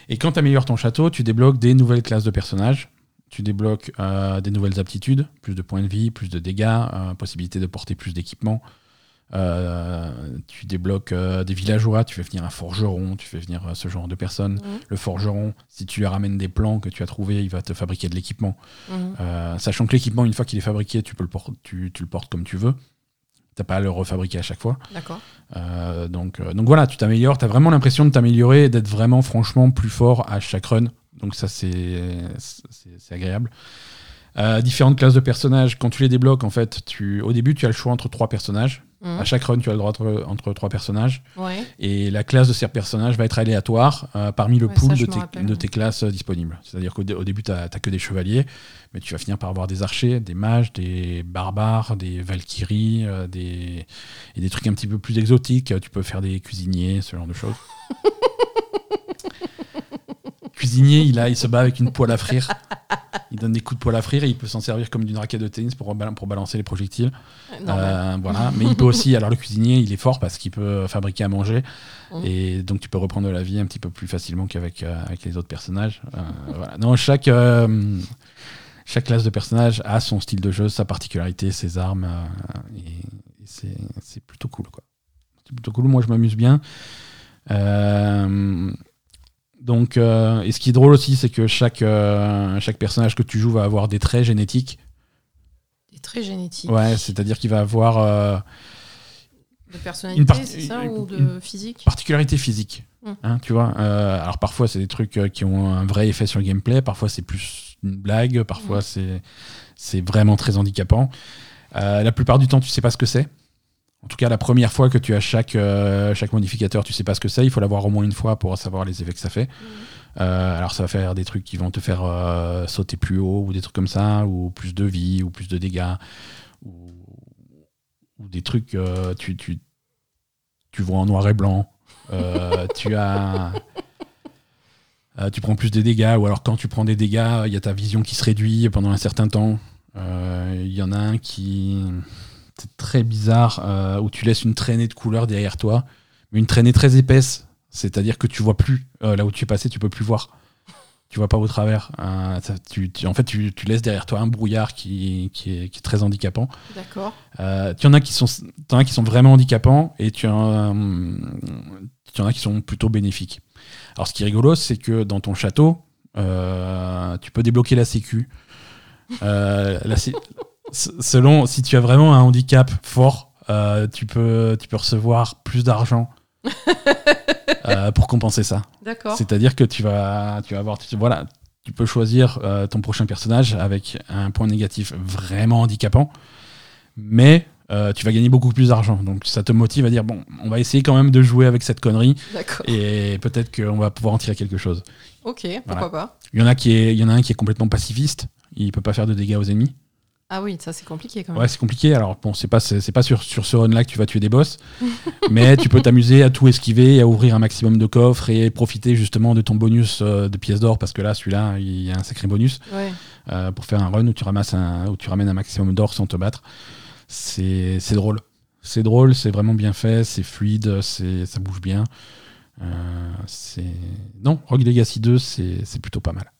Et quand tu améliores ton château, tu débloques des nouvelles classes de personnages. Tu débloques euh, des nouvelles aptitudes, plus de points de vie, plus de dégâts, euh, possibilité de porter plus d'équipements. Euh, tu débloques euh, des villageois, tu fais venir un forgeron, tu fais venir ce genre de personnes. Mhm. Le forgeron, si tu lui ramènes des plans que tu as trouvés, il va te fabriquer de l'équipement. Mhm. Sachant que l'équipement, une fois qu'il est fabriqué, tu, peux le tu, tu le portes comme tu veux. T'as pas à le refabriquer à chaque fois. D'accord. Donc, donc voilà, tu t'améliores, tu as vraiment l'impression de t'améliorer et d'être vraiment franchement plus fort à chaque run. Donc ça, c'est agréable. Euh, différentes classes de personnages, quand tu les débloques, en fait, tu, au début, tu as le choix entre trois personnages. Mhm. À chaque run, tu as le droit entre, entre trois personnages. Ouais. Et la classe de ces personnages va être aléatoire euh, parmi le Ouais, pool ça, de, tes, rappelle, de ouais. tes classes euh, disponibles. C'est-à-dire qu'au au début, tu n'as que des chevaliers, mais tu vas finir par avoir des archers, des mages, des barbares, des valkyries, euh, des... et des trucs un petit peu plus exotiques. Tu peux faire des cuisiniers, ce genre de choses. Cuisinier, il, a, il se bat avec une poêle à frire. Il donne des coups de poêle à frire et il peut s'en servir comme d'une raquette de tennis pour, bal- pour balancer les projectiles. Euh, voilà. Mais il peut aussi, alors le cuisinier, il est fort parce qu'il peut fabriquer à manger. Mhm. Et donc tu peux reprendre la vie un petit peu plus facilement qu'avec euh, avec les autres personnages. Euh, voilà. Non, chaque, euh, chaque classe de personnage a son style de jeu, sa particularité, ses armes. et c'est c'est plutôt cool. quoi. C'est plutôt cool. Moi, je m'amuse bien. Euh, donc, euh, et ce qui est drôle aussi, c'est que chaque, euh, chaque personnage que tu joues va avoir des traits génétiques. Des traits génétiques. Ouais, c'est-à-dire qu'il va avoir euh, De personnalité, c'est ça Ou de physique particularité physique. Mm. Hein, tu vois Alors parfois, c'est des trucs qui ont un vrai effet sur le gameplay. Parfois, c'est plus une blague. Parfois, Mm. c'est c'est vraiment très handicapant. La plupart du temps, tu sais pas ce que c'est. En tout cas, la première fois que tu as chaque, euh, chaque modificateur, tu sais pas ce que c'est. Il faut l'avoir au moins une fois pour savoir les effets que ça fait. Euh, alors, ça va faire des trucs qui vont te faire euh, sauter plus haut ou des trucs comme ça, ou plus de vie, ou plus de dégâts, ou, ou des trucs, tu, tu, tu vois en noir et blanc. Tu as. tu prends plus de dégâts, ou alors quand tu prends des dégâts, il y a ta vision qui se réduit pendant un certain temps. Il y en a un qui. C'est très bizarre, euh, où tu laisses une traînée de couleur derrière toi, mais une traînée très épaisse, c'est-à-dire que tu vois plus euh, là où tu es passé, tu peux plus voir. Tu vois pas au travers. Euh, ça- tu- tu- en fait, tu, tu laisses derrière toi un brouillard qui, qui, est, qui est très handicapant. D'accord. Tu en as qui sont, t'en as qui sont vraiment handicapants et tu en, tu en as qui sont plutôt bénéfiques. Alors, ce qui est rigolo, c'est que dans ton château, tu peux débloquer la sécu. Euh, la sé- s- selon si tu as vraiment un handicap fort, euh, tu peux, tu peux recevoir plus d'argent euh, pour compenser ça. D'accord. C'est-à-dire que tu vas, tu vas avoir, tu, voilà, tu peux choisir euh, ton prochain personnage avec un point négatif vraiment handicapant, mais euh, tu vas gagner beaucoup plus d'argent. Donc ça te motive à dire bon, on va essayer quand même de jouer avec cette connerie et peut-être qu'on va pouvoir en tirer quelque chose. Ok, pourquoi pas Il y en a qui est, il y en a un qui est complètement pacifiste. Il peut pas faire de dégâts aux ennemis. Ah oui, ça c'est compliqué quand même. Ouais, c'est compliqué. Alors bon, c'est pas c'est pas sur sur ce run là que tu vas tuer des boss, mais tu peux t'amuser à tout esquiver, à ouvrir un maximum de coffres et profiter justement de ton bonus euh, de pièces d'or parce que là, celui-là, il y a un sacré bonus Ouais. euh, pour faire un run où tu ramasses un, où tu ramènes un maximum d'or sans te battre. C'est c'est drôle. C'est drôle, c'est vraiment bien fait, c'est fluide, c'est ça bouge bien. Euh, c'est non, Rogue Legacy 2, c'est c'est plutôt pas mal.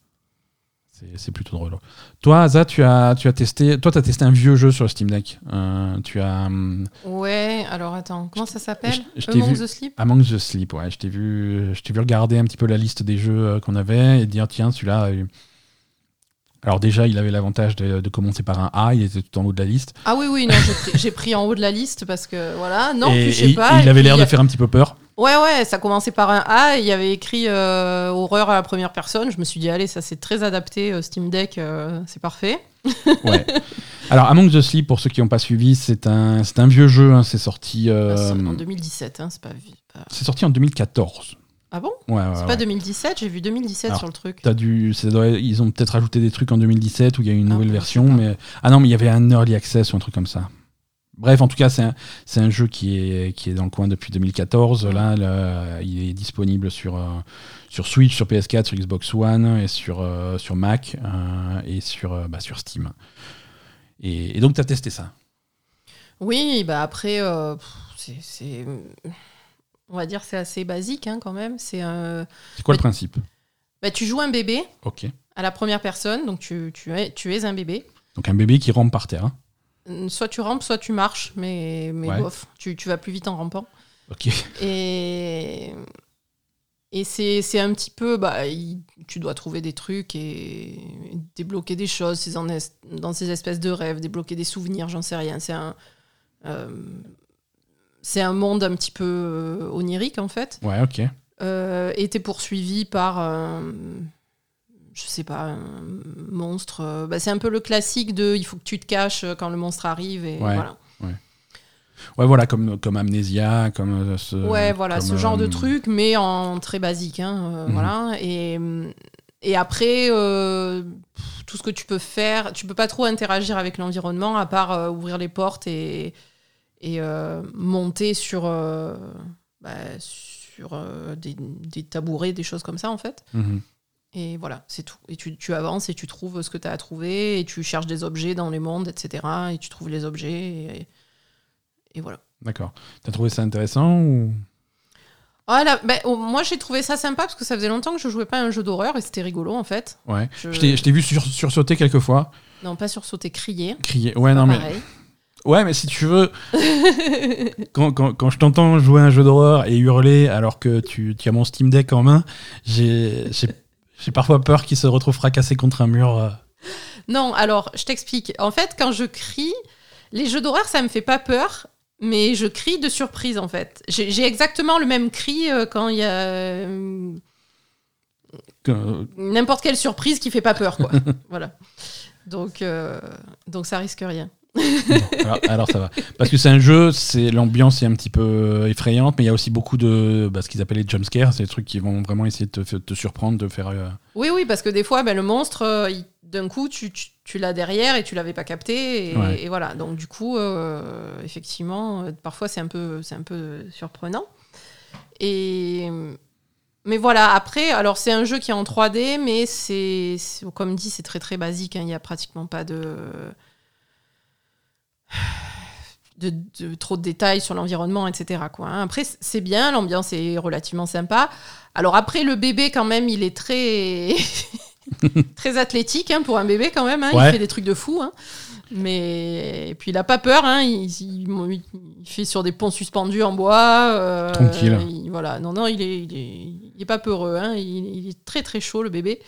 C'est- plutôt drôle. Toi, Aza, tu as, tu as testé, toi, as testé un vieux jeu sur le Steam Deck. Euh, tu as hum, Ouais, alors attends, comment ça s'appelle Among vu- the Sleep Among the Sleep. Ouais, je t'ai vu, je t'ai vu regarder un petit peu la liste des jeux euh, qu'on avait et dire tiens, celui-là, euh, Alors déjà, il avait l'avantage de, de commencer par un A, il était tout en haut de la liste. Ah oui, oui, non, j'ai pris- en haut de la liste parce que voilà. Non, et, puis, je sais et- pas. et il avait l'air de faire un petit peu peur. Ouais, ouais, ça commençait par un A il y avait écrit euh, horreur à la première personne. Je me suis dit, allez, ça c'est très adapté, euh, Steam Deck, euh, c'est parfait. Ouais. Alors, Among the Sleep, pour ceux qui n'ont pas suivi, c'est un, c'est un vieux jeu. hein, c'est sorti, Ah, en 2017, hein, c'est pas, pas- c'est sorti en 2014. Ah bon? Ouais, ouais, C'est ouais. pas 2017 J'ai vu 2017 Alors, sur le truc. T'as dû, ils ont peut-être ajouté des trucs en 2017 où il y a eu une Ah, nouvelle version, mais ah non, mais il y avait un early access ou un truc comme ça. Bref, en tout cas, c'est un, c'est un jeu qui est, qui est dans le coin depuis 2014. Là, le- il est disponible sur, euh, sur Switch, sur PS4, sur Xbox One et sur, euh, sur Mac euh, et sur, bah, sur Steam. Et, et donc, tu as testé ça? Oui, bah après, c'est-. On va dire c'est assez basique hein, quand même. C'est quoi le Mais- principe? Bah, tu joues un bébé Ok. à la première personne, donc tu, tu, es, tu es un bébé. Donc, un bébé qui rampe par terre. hein. Soit tu rampes, soit tu marches, mais, mais Ouais. bof, tu, tu vas plus vite en rampant. Ok. Et, et c'est c'est un petit peu, bah, il- tu dois trouver des trucs et débloquer des choses, dans, dans ces espèces de rêves, débloquer des souvenirs, j'en sais rien. C'est un, euh, c'est un monde un petit peu euh, onirique en fait. Ouais, ok. Euh, et t'es poursuivi par, un- je sais pas, un monstre. euh, bah, c'est un peu le classique de, il faut que tu te caches quand le monstre arrive et Ouais. voilà. Ouais, voilà, comme, comme Amnesia, comme euh, ce. Ouais, voilà, comme, ce genre de euh, truc, mais en très basique. Hein, euh, Mhm. voilà. et, et après, euh, tout ce que tu peux faire, tu peux pas trop interagir avec l'environnement à part euh, ouvrir les portes et, et euh, monter sur, euh, bah, sur euh, des, des tabourets, des choses comme ça, en fait. mhm. Et voilà, c'est tout. Et tu, tu avances et tu trouves ce que tu as à trouver, et tu cherches des objets dans les mondes, etc. Et tu trouves les objets, et, et voilà. D'accord. T'as trouvé ça intéressant ou? Ah, là, ben, oh, moi j'ai trouvé ça sympa parce que ça faisait longtemps que je jouais pas à un jeu d'horreur et c'était rigolo en fait. Ouais. Je- Je t'ai vu sur, sursauter quelques fois, Non, pas sur sauter, crier. crier. Ouais, non, mais. Ouais, mais si tu veux, quand, quand, quand je t'entends jouer à un jeu d'horreur et hurler alors que tu, tu as mon Steam Deck en main, j'ai j'ai- parfois peur qu'il se retrouve fracassé contre un mur. euh. non, alors je t'explique. En fait, quand je crie, les jeux d'horreur ça me fait pas peur, mais je crie de surprise en fait. J'ai exactement le même cri euh, quand il y a euh, que- n'importe quelle surprise qui fait pas peur quoi. voilà. Donc, euh, donc ça risque rien. Alors, alors ça va. Parce que c'est un jeu, c'est l'ambiance est un petit peu effrayante, mais il y a aussi beaucoup de bah, ce qu'ils appellent les jumpscares, c'est des trucs qui vont vraiment essayer de te, surprendre, de faire. euh, Oui, oui, parce que des fois, ben, le monstre, euh, d'un coup, tu, tu, tu l'as derrière et tu l'avais pas capté. Et, Ouais. et voilà. Donc, du coup, euh, effectivement, euh, parfois, c'est un, peu, c'est un peu surprenant. Et. Mais voilà, après, alors c'est un jeu qui est en 3D, mais c'est, c'est- comme dit, c'est très très basique. hein, Il n'y a pratiquement pas de, de, de- trop de détails sur l'environnement, etc. Quoi, hein. Après, c'est bien, l'ambiance est relativement sympa. Alors après, le bébé, quand même, il est très, très athlétique hein, pour un bébé, quand même. hein. Ouais. Il fait des trucs de fou. hein. Mais et puis il a pas peur, hein. il, il- il fait sur des ponts suspendus en bois. euh, Tranquille. il- voilà, non, non, il est, il est, il est pas peureux. hein. Il, il est très très chaud le bébé.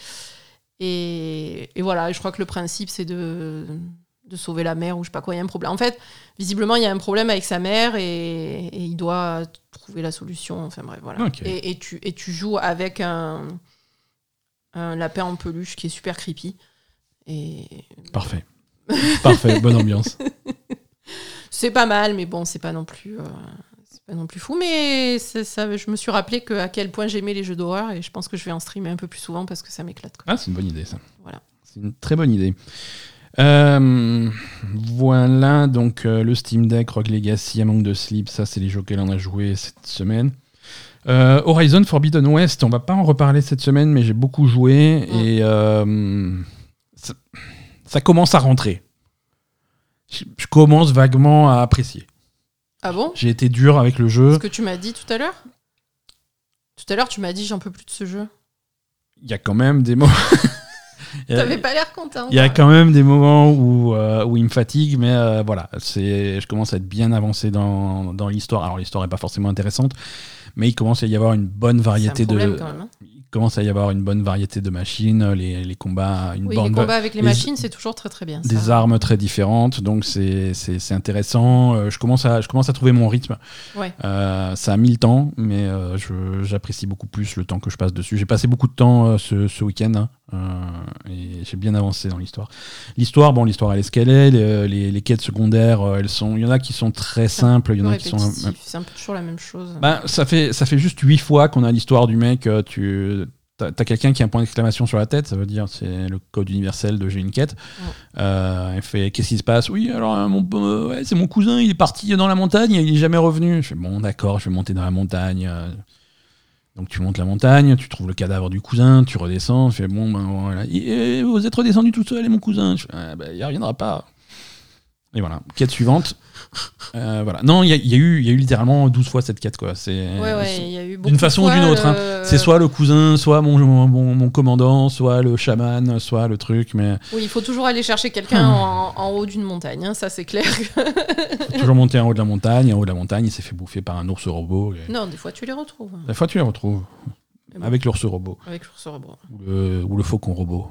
Et, et voilà, je crois que le principe c'est de, de sauver la mère ou je sais pas quoi. Il y a un problème. En fait, visiblement il y a un problème avec sa mère et, et il doit trouver la solution. Enfin bref, voilà. Et, et tu, et tu joues avec un, un lapin en peluche qui est super creepy. Et Parfait. Parfait, bonne ambiance. C'est pas mal, mais bon, c'est pas non plus, euh, c'est pas non plus fou. Mais ça, je me suis rappelé que, à quel point j'aimais les jeux d'horreur et je pense que je vais en streamer un peu plus souvent parce que ça m'éclate. Ah, c'est une bonne idée ça. Voilà. C'est une très bonne idée. Euh, voilà, donc euh, le Steam Deck, Rogue Legacy, Among the Sleep, ça c'est les jeux auxquels on a joué cette semaine. Euh, Horizon Forbidden West, on va pas en reparler cette semaine, mais j'ai beaucoup joué Mm. et ça, ça commence à rentrer. Je, je commence vaguement à apprécier. Ah bon? J'ai été dur avec le jeu. Ce que tu m'as dit tout à l'heure? Tout à l'heure, tu m'as dit j'en peux plus de ce jeu. Il y a quand même des moments. Il y a- T'avais pas l'air content. Il y a quand même des moments où, euh, où il me fatigue, mais euh, voilà, c'est, je commence à être bien avancé dans, dans l'histoire. Alors l'histoire n'est pas forcément intéressante, mais il commence à y avoir une bonne un variété problème de, quand même. hein. Il commence à y avoir une bonne variété de machines, les, les combats, une Oui, les combats avec les, les- machines, c'est toujours très très bien. ça. des armes très différentes, donc c'est intéressant. Euh, je, commence à, je commence à trouver mon rythme. Ouais. Euh, ça a mis le temps, mais euh, j'apprécie beaucoup plus le temps que je passe dessus. J'ai passé beaucoup de temps ce, ce week-end hein, et j'ai bien avancé dans l'histoire. L'histoire, bon, l'histoire elle est ce qu'elle est. Les, les- quêtes secondaires, elles sont. Il y en a qui sont très simples, il y en a qui sont. Répétitif, C'est un peu toujours la même chose. Ben, ça, fait, ça fait juste huit fois qu'on a l'histoire du mec. Tu as, quelqu'un qui a un point d'exclamation sur la tête, ça veut dire c'est le code universel de j'ai une quête. Euh, il fait qu'est-ce qui se passe? Oui, alors euh, mon, euh, ouais, c'est mon cousin, il est parti dans la montagne, il est jamais revenu. Je fais bon, d'accord, je vais monter dans la montagne. euh. Donc tu montes la montagne, tu trouves le cadavre du cousin, tu redescends, tu fais bon, ben voilà. Et, et vous êtes redescendu tout seul et mon cousin? Je fais, ah, ben, il reviendra pas. Et voilà, quête suivante. Euh, voilà. Non, il y, a- il y a eu, il y a eu littéralement 12 fois cette quête. quoi. C'est, Ouais, ouais, d'une façon ou d'une autre. hein. euh, C'est soit le cousin, soit mon, mon, mon- mon commandant, soit le chaman, soit le truc, mais Oui, il faut toujours aller chercher quelqu'un en, en haut d'une montagne, hein, ça c'est clair. faut toujours monter en haut de la montagne. En haut de la montagne, il s'est fait bouffer par un ours robot. et- non, des fois tu les retrouves. Des fois, tu les retrouves bon, avec l'ours robot, avec l'ours robot. ou le, ou le faucon robot,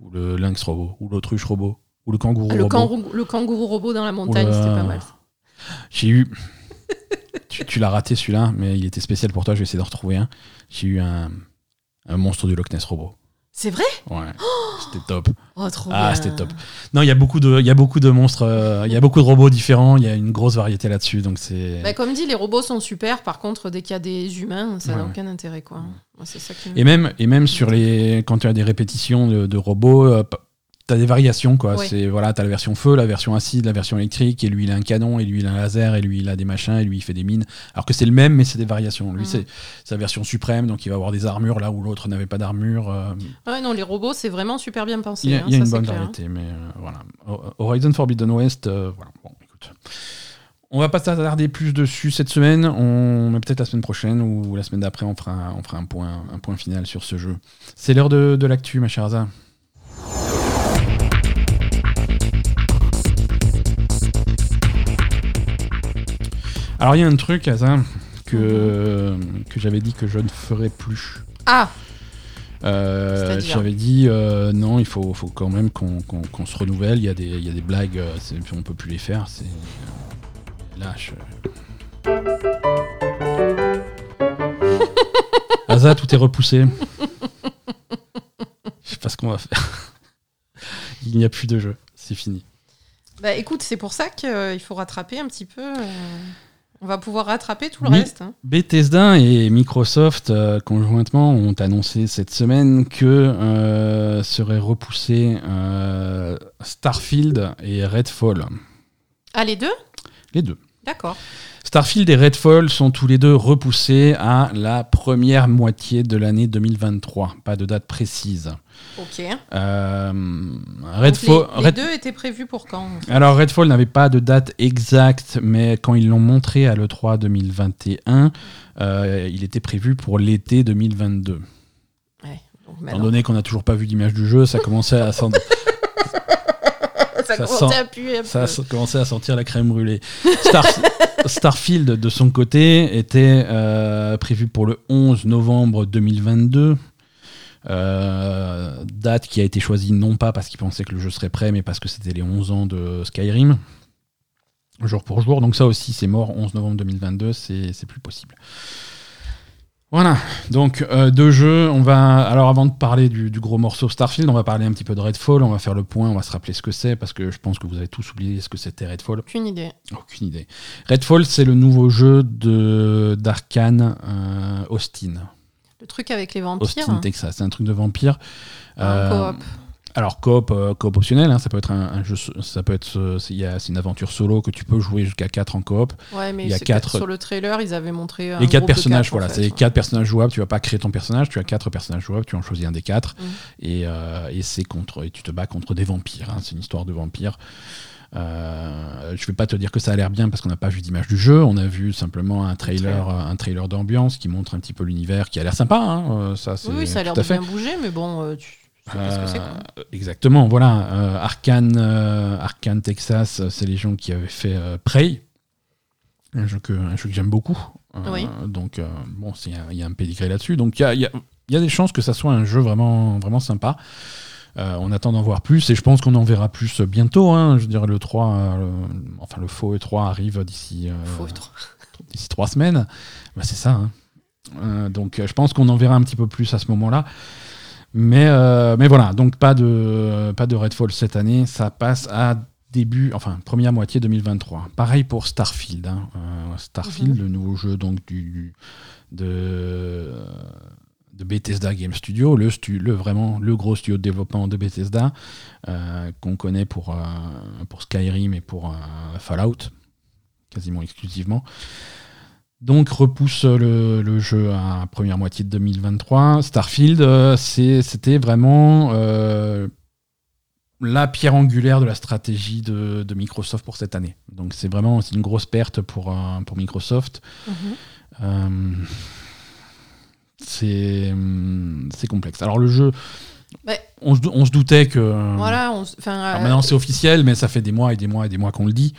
ou le lynx robot, ou l'autruche robot, ou le kangourou Ah, le, robot. kangourou, le kangourou robot dans la montagne, c'était pas mal. J'ai eu. tu tu l'as raté celui-là, mais il était spécial pour toi. Je vais essayer d'en retrouver un. J'ai eu un, un monstre du Loch Ness robot. C'est vrai? Ouais, c'était top. Oh, trop Ah, c'était top. Non, il y a beaucoup de, il y a beaucoup de monstres, euh, il y a beaucoup de robots différents. Il y a une grosse variété là-dessus, donc c'est. Bah, comme dit, les robots sont super. Par contre, dès qu'il y a des humains, ça Ouais, n'a ouais. aucun intérêt. quoi. Ça qui Et même, et même sur les, quand tu as des répétitions de, de robots, euh, t'as des variations quoi. Ouais. C'est voilà, t'as la version feu, la version acide, la version électrique, et lui il a un canon, et lui il a un laser, et lui il a des machins, et lui il fait des mines. Alors que c'est le même, mais c'est des variations. Lui Mhm. c'est sa version suprême, donc il va avoir des armures là où l'autre n'avait pas d'armure. euh, Ouais, non, les robots, c'est vraiment super bien pensé. il y a, hein, il y a ça, une bonne clair, hein. variété, mais euh, voilà. Ho- Horizon Forbidden West, euh, voilà. Bon, écoute. On va pas s'attarder plus dessus cette semaine, on mais peut-être la semaine prochaine ou la semaine d'après on fera, un- on fera un, point, un point final sur ce jeu. C'est l'heure de, de l'actu, ma chère Asa. Alors il y a un truc, Asa, que, que j'avais dit que je ne ferais plus. Ah, Euh, J'avais dit euh, non, il faut, faut quand même qu'on qu'on- qu'on se renouvelle. Il y, a des- il y a des blagues, euh, c'est- on peut plus les faire. C'est euh, lâche. Asa, tout est repoussé. Je sais pas ce qu'on va faire. Il n'y a plus de jeu, c'est fini. bah écoute, c'est pour ça qu'il faut rattraper un petit peu. euh, On va pouvoir rattraper tout le reste. hein. Bethesda et Microsoft euh, conjointement ont annoncé cette semaine que euh, seraient repoussés euh, Starfield et Redfall. Ah, les deux? Les deux. D'accord. Starfield et Redfall sont tous les deux repoussés à la première moitié de l'année 2023. Pas de date précise. Ok. Euh, Donc, Redfall, les, les Red- deux étaient prévus pour quand en fait? Alors Redfall n'avait pas de date exacte, mais quand ils l'ont montré à l'E3 2021, euh, il était prévu pour l'été 2022. Ouais, donc Étant donné qu'on n'a toujours pas vu d'image du jeu, ça commençait à, sen- ça, ça commençait sent- à ça sentir la crème brûlée. Star- Starfield, de son côté, était euh, prévu pour le 11 novembre 2022. Euh, date qui a été choisie non pas parce qu'ils pensaient que le jeu serait prêt, mais parce que c'était les 11 ans de Skyrim, jour pour jour. Donc ça aussi, c'est mort, 11 novembre 2022, c'est plus possible. Voilà, donc euh, deux jeux. On va alors avant de parler du, du gros morceau Starfield, on va parler un petit peu de Redfall. On va faire le point, on va se rappeler ce que c'est parce que je pense que vous avez tous oublié ce que c'était Redfall. Aucune idée. Aucune idée. Redfall, c'est le nouveau jeu de d'Arkane euh, Austin, Le truc avec les vampires. Austin, Texas. C'est un truc de vampire. en Euh, coop. alors coop, euh, coop optionnel, hein, ça peut être un, un jeu, ça peut être, euh, c'est une aventure solo que tu peux jouer jusqu'à 4 en coop. Ouais, mais il y a quatre- sur le trailer, ils avaient montré. un les quatre personnages, quatre, voilà, c'est les quatre personnages jouables. Tu vas pas créer ton personnage, tu as quatre personnages jouables, tu en choisis un des quatre, Mhm. et, euh, et c'est contre, et tu te bats contre des vampires. hein, c'est une histoire de vampires. Euh, je vais pas te dire que ça a l'air bien parce qu'on n'a pas vu d'image du jeu. On a vu simplement un trailer, euh, un trailer d'ambiance qui montre un petit peu l'univers, qui a l'air sympa. hein, euh, ça, Oui, oui, ça a l'air de bien bouger, mais bon, euh, tu ce que. Euh, exactement, voilà. Euh, Arkane, euh, Arkane Texas, euh, c'est les gens qui avaient fait euh, Prey, un jeu que, un jeu que j'aime beaucoup. Euh, Oui. Donc, euh, bon, il y, a- il y a un pédigré là-dessus. Donc, il y a, y a des chances que ça soit un jeu vraiment, vraiment sympa. Euh, on attend d'en voir plus et je pense qu'on en verra plus bientôt. hein. Je dire, le 3, euh, le- enfin le faux E3 arrive d'ici euh, être- d'ici trois semaines. Bah, c'est ça. hein. Euh, donc je pense qu'on en verra un petit peu plus à ce moment-là. Mais, mais voilà, donc pas de, pas de Redfall cette année. Ça passe à début, enfin première moitié 2023. Pareil pour Starfield. hein. Starfield, Mhm. le nouveau jeu donc du de de Bethesda Game Studio, le, stu- le vraiment le gros studio de développement de Bethesda euh, qu'on connaît pour, euh, pour Skyrim et pour euh, Fallout, quasiment exclusivement. Donc repousse le, le jeu à première moitié de 2023. Starfield, c'était vraiment la pierre angulaire de la stratégie de, de Microsoft pour cette année. Donc c'est vraiment une grosse perte pour, pour Microsoft. Mhm. C'est hum, c'est complexe. Alors le jeu, on, on se doutait que... Voilà, on enfin, Alors euh, maintenant c'est officiel, mais ça fait des mois et des mois et des mois qu'on le dit.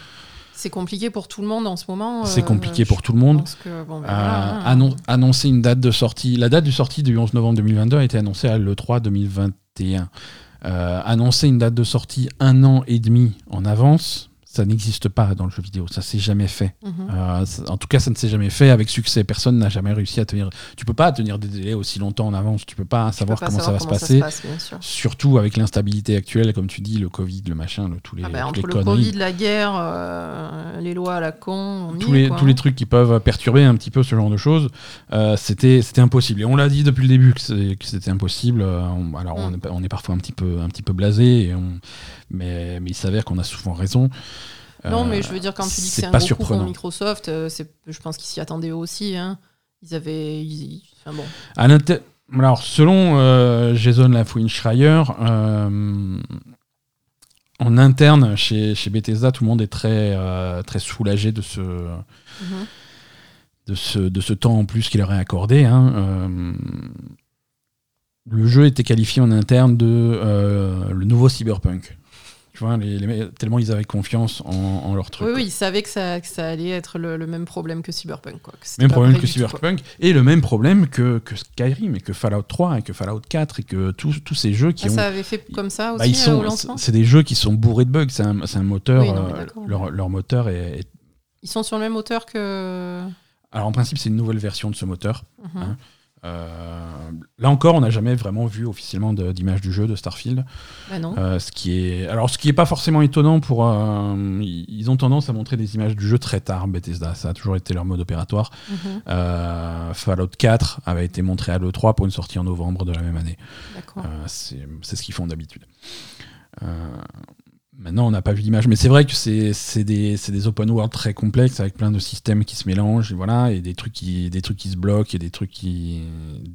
c'est compliqué pour tout le monde en ce moment. C'est euh, compliqué pour tout le monde. pense que, bon, ben Euh, voilà, hein. annon- annoncer une date de sortie. La date de sortie du 11 novembre 2022 a été annoncée à l'E3 2021. Euh, annoncer une date de sortie un an et demi en avance, ça n'existe pas dans le jeu vidéo. Ça s'est jamais fait. Mhm. Euh, ça- en tout cas, ça ne s'est jamais fait avec succès. Personne n'a jamais réussi à tenir. Tu peux pas tenir des délais aussi longtemps en avance. Tu peux pas Tu savoir peux pas comment savoir ça va comment se passer. passe. Surtout avec l'instabilité actuelle, comme tu dis, le Covid, le machin, le, tous les, Ah ben, toutes entre les le conneries. Covid, la guerre, euh, les lois à la con, on tous les, quoi, tous les trucs qui peuvent perturber un petit peu ce genre de choses, euh, c'était c'était impossible. Et on l'a dit depuis le début que c'était impossible. On- alors on, Mm. est, on est parfois un petit peu, un petit peu blasé, et on- mais, mais il s'avère qu'on a souvent raison. Non, Euh, mais je veux dire, quand tu dis que c'est un pas gros coup pour surprenant. Microsoft, euh, je pense qu'ils s'y attendaient aussi. hein. Ils avaient. ils- enfin bon. À Alors, selon euh, Jason Lafouine-Schreier, euh, en interne chez, chez Bethesda, tout le monde est très, euh, très soulagé de ce, Mhm. de ce, de ce temps en plus qu'il leur est accordé. hein. Le jeu était qualifié en interne de le nouveau cyberpunk. Tu vois, les, les- tellement ils avaient confiance en, en leur truc. Oui, ils savaient que ça, que ça allait être le, le même problème que Cyberpunk. Quoi, que c'était Même problème que quoi. Cyberpunk et le même problème que, que Skyrim et que Fallout 3 et que Fallout 4 et que tous tous ces jeux qui Ah, ont ça avait fait comme ça aussi Bah, ils euh, sont, au lancement c'est des jeux qui sont bourrés de bugs. C'est un, moteur. Oui, non, mais euh, leur, leur moteur est, est- Ils sont sur le même hauteur que. Alors en principe, c'est une nouvelle version de ce moteur. Mhm. Hein. Euh, là encore, on n'a jamais vraiment vu officiellement d'image du jeu de Starfield. Bah non. Euh, ce qui est, alors ce qui est pas forcément étonnant pour, euh, ils ont tendance à montrer des images du jeu très tard. Bethesda, ça a toujours été leur mode opératoire. Mhm. Fallout 4 avait été montré à l'E3 pour une sortie en novembre de la même année. C'est c'est ce qu'ils font d'habitude. Euh, maintenant, on n'a pas vu l'image, mais c'est vrai que c'est des, des open world très complexes avec plein de systèmes qui se mélangent, et voilà, et des trucs qui, des trucs qui se bloquent, et des trucs qui,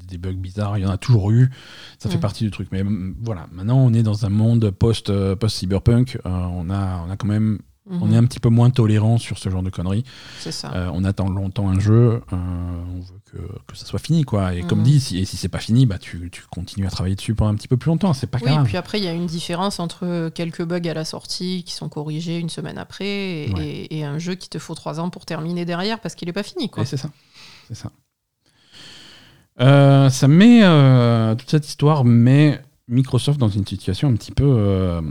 des bugs bizarres. Il y en a toujours eu. Ça fait Mm. partie du truc. Mais mm, voilà, maintenant, on est dans un monde post euh, post cyberpunk. on a, on a quand même, on Mhm. est un petit peu moins tolérant sur ce genre de conneries. C'est ça. Euh, on attend longtemps un jeu, euh, on veut que, que ça soit fini, quoi. Et comme Mhm. dit, si, et si c'est pas fini, bah tu, tu continues à travailler dessus pendant un petit peu plus longtemps. C'est pas Oui, grave. puis après, il y a une différence entre quelques bugs à la sortie qui sont corrigés une semaine après et, Ouais. et- et un jeu qui te faut trois ans pour terminer derrière parce qu'il n'est pas fini. Quoi. Et c'est ça. C'est ça. Euh, ça met toute cette histoire met Microsoft dans une situation un petit peu, un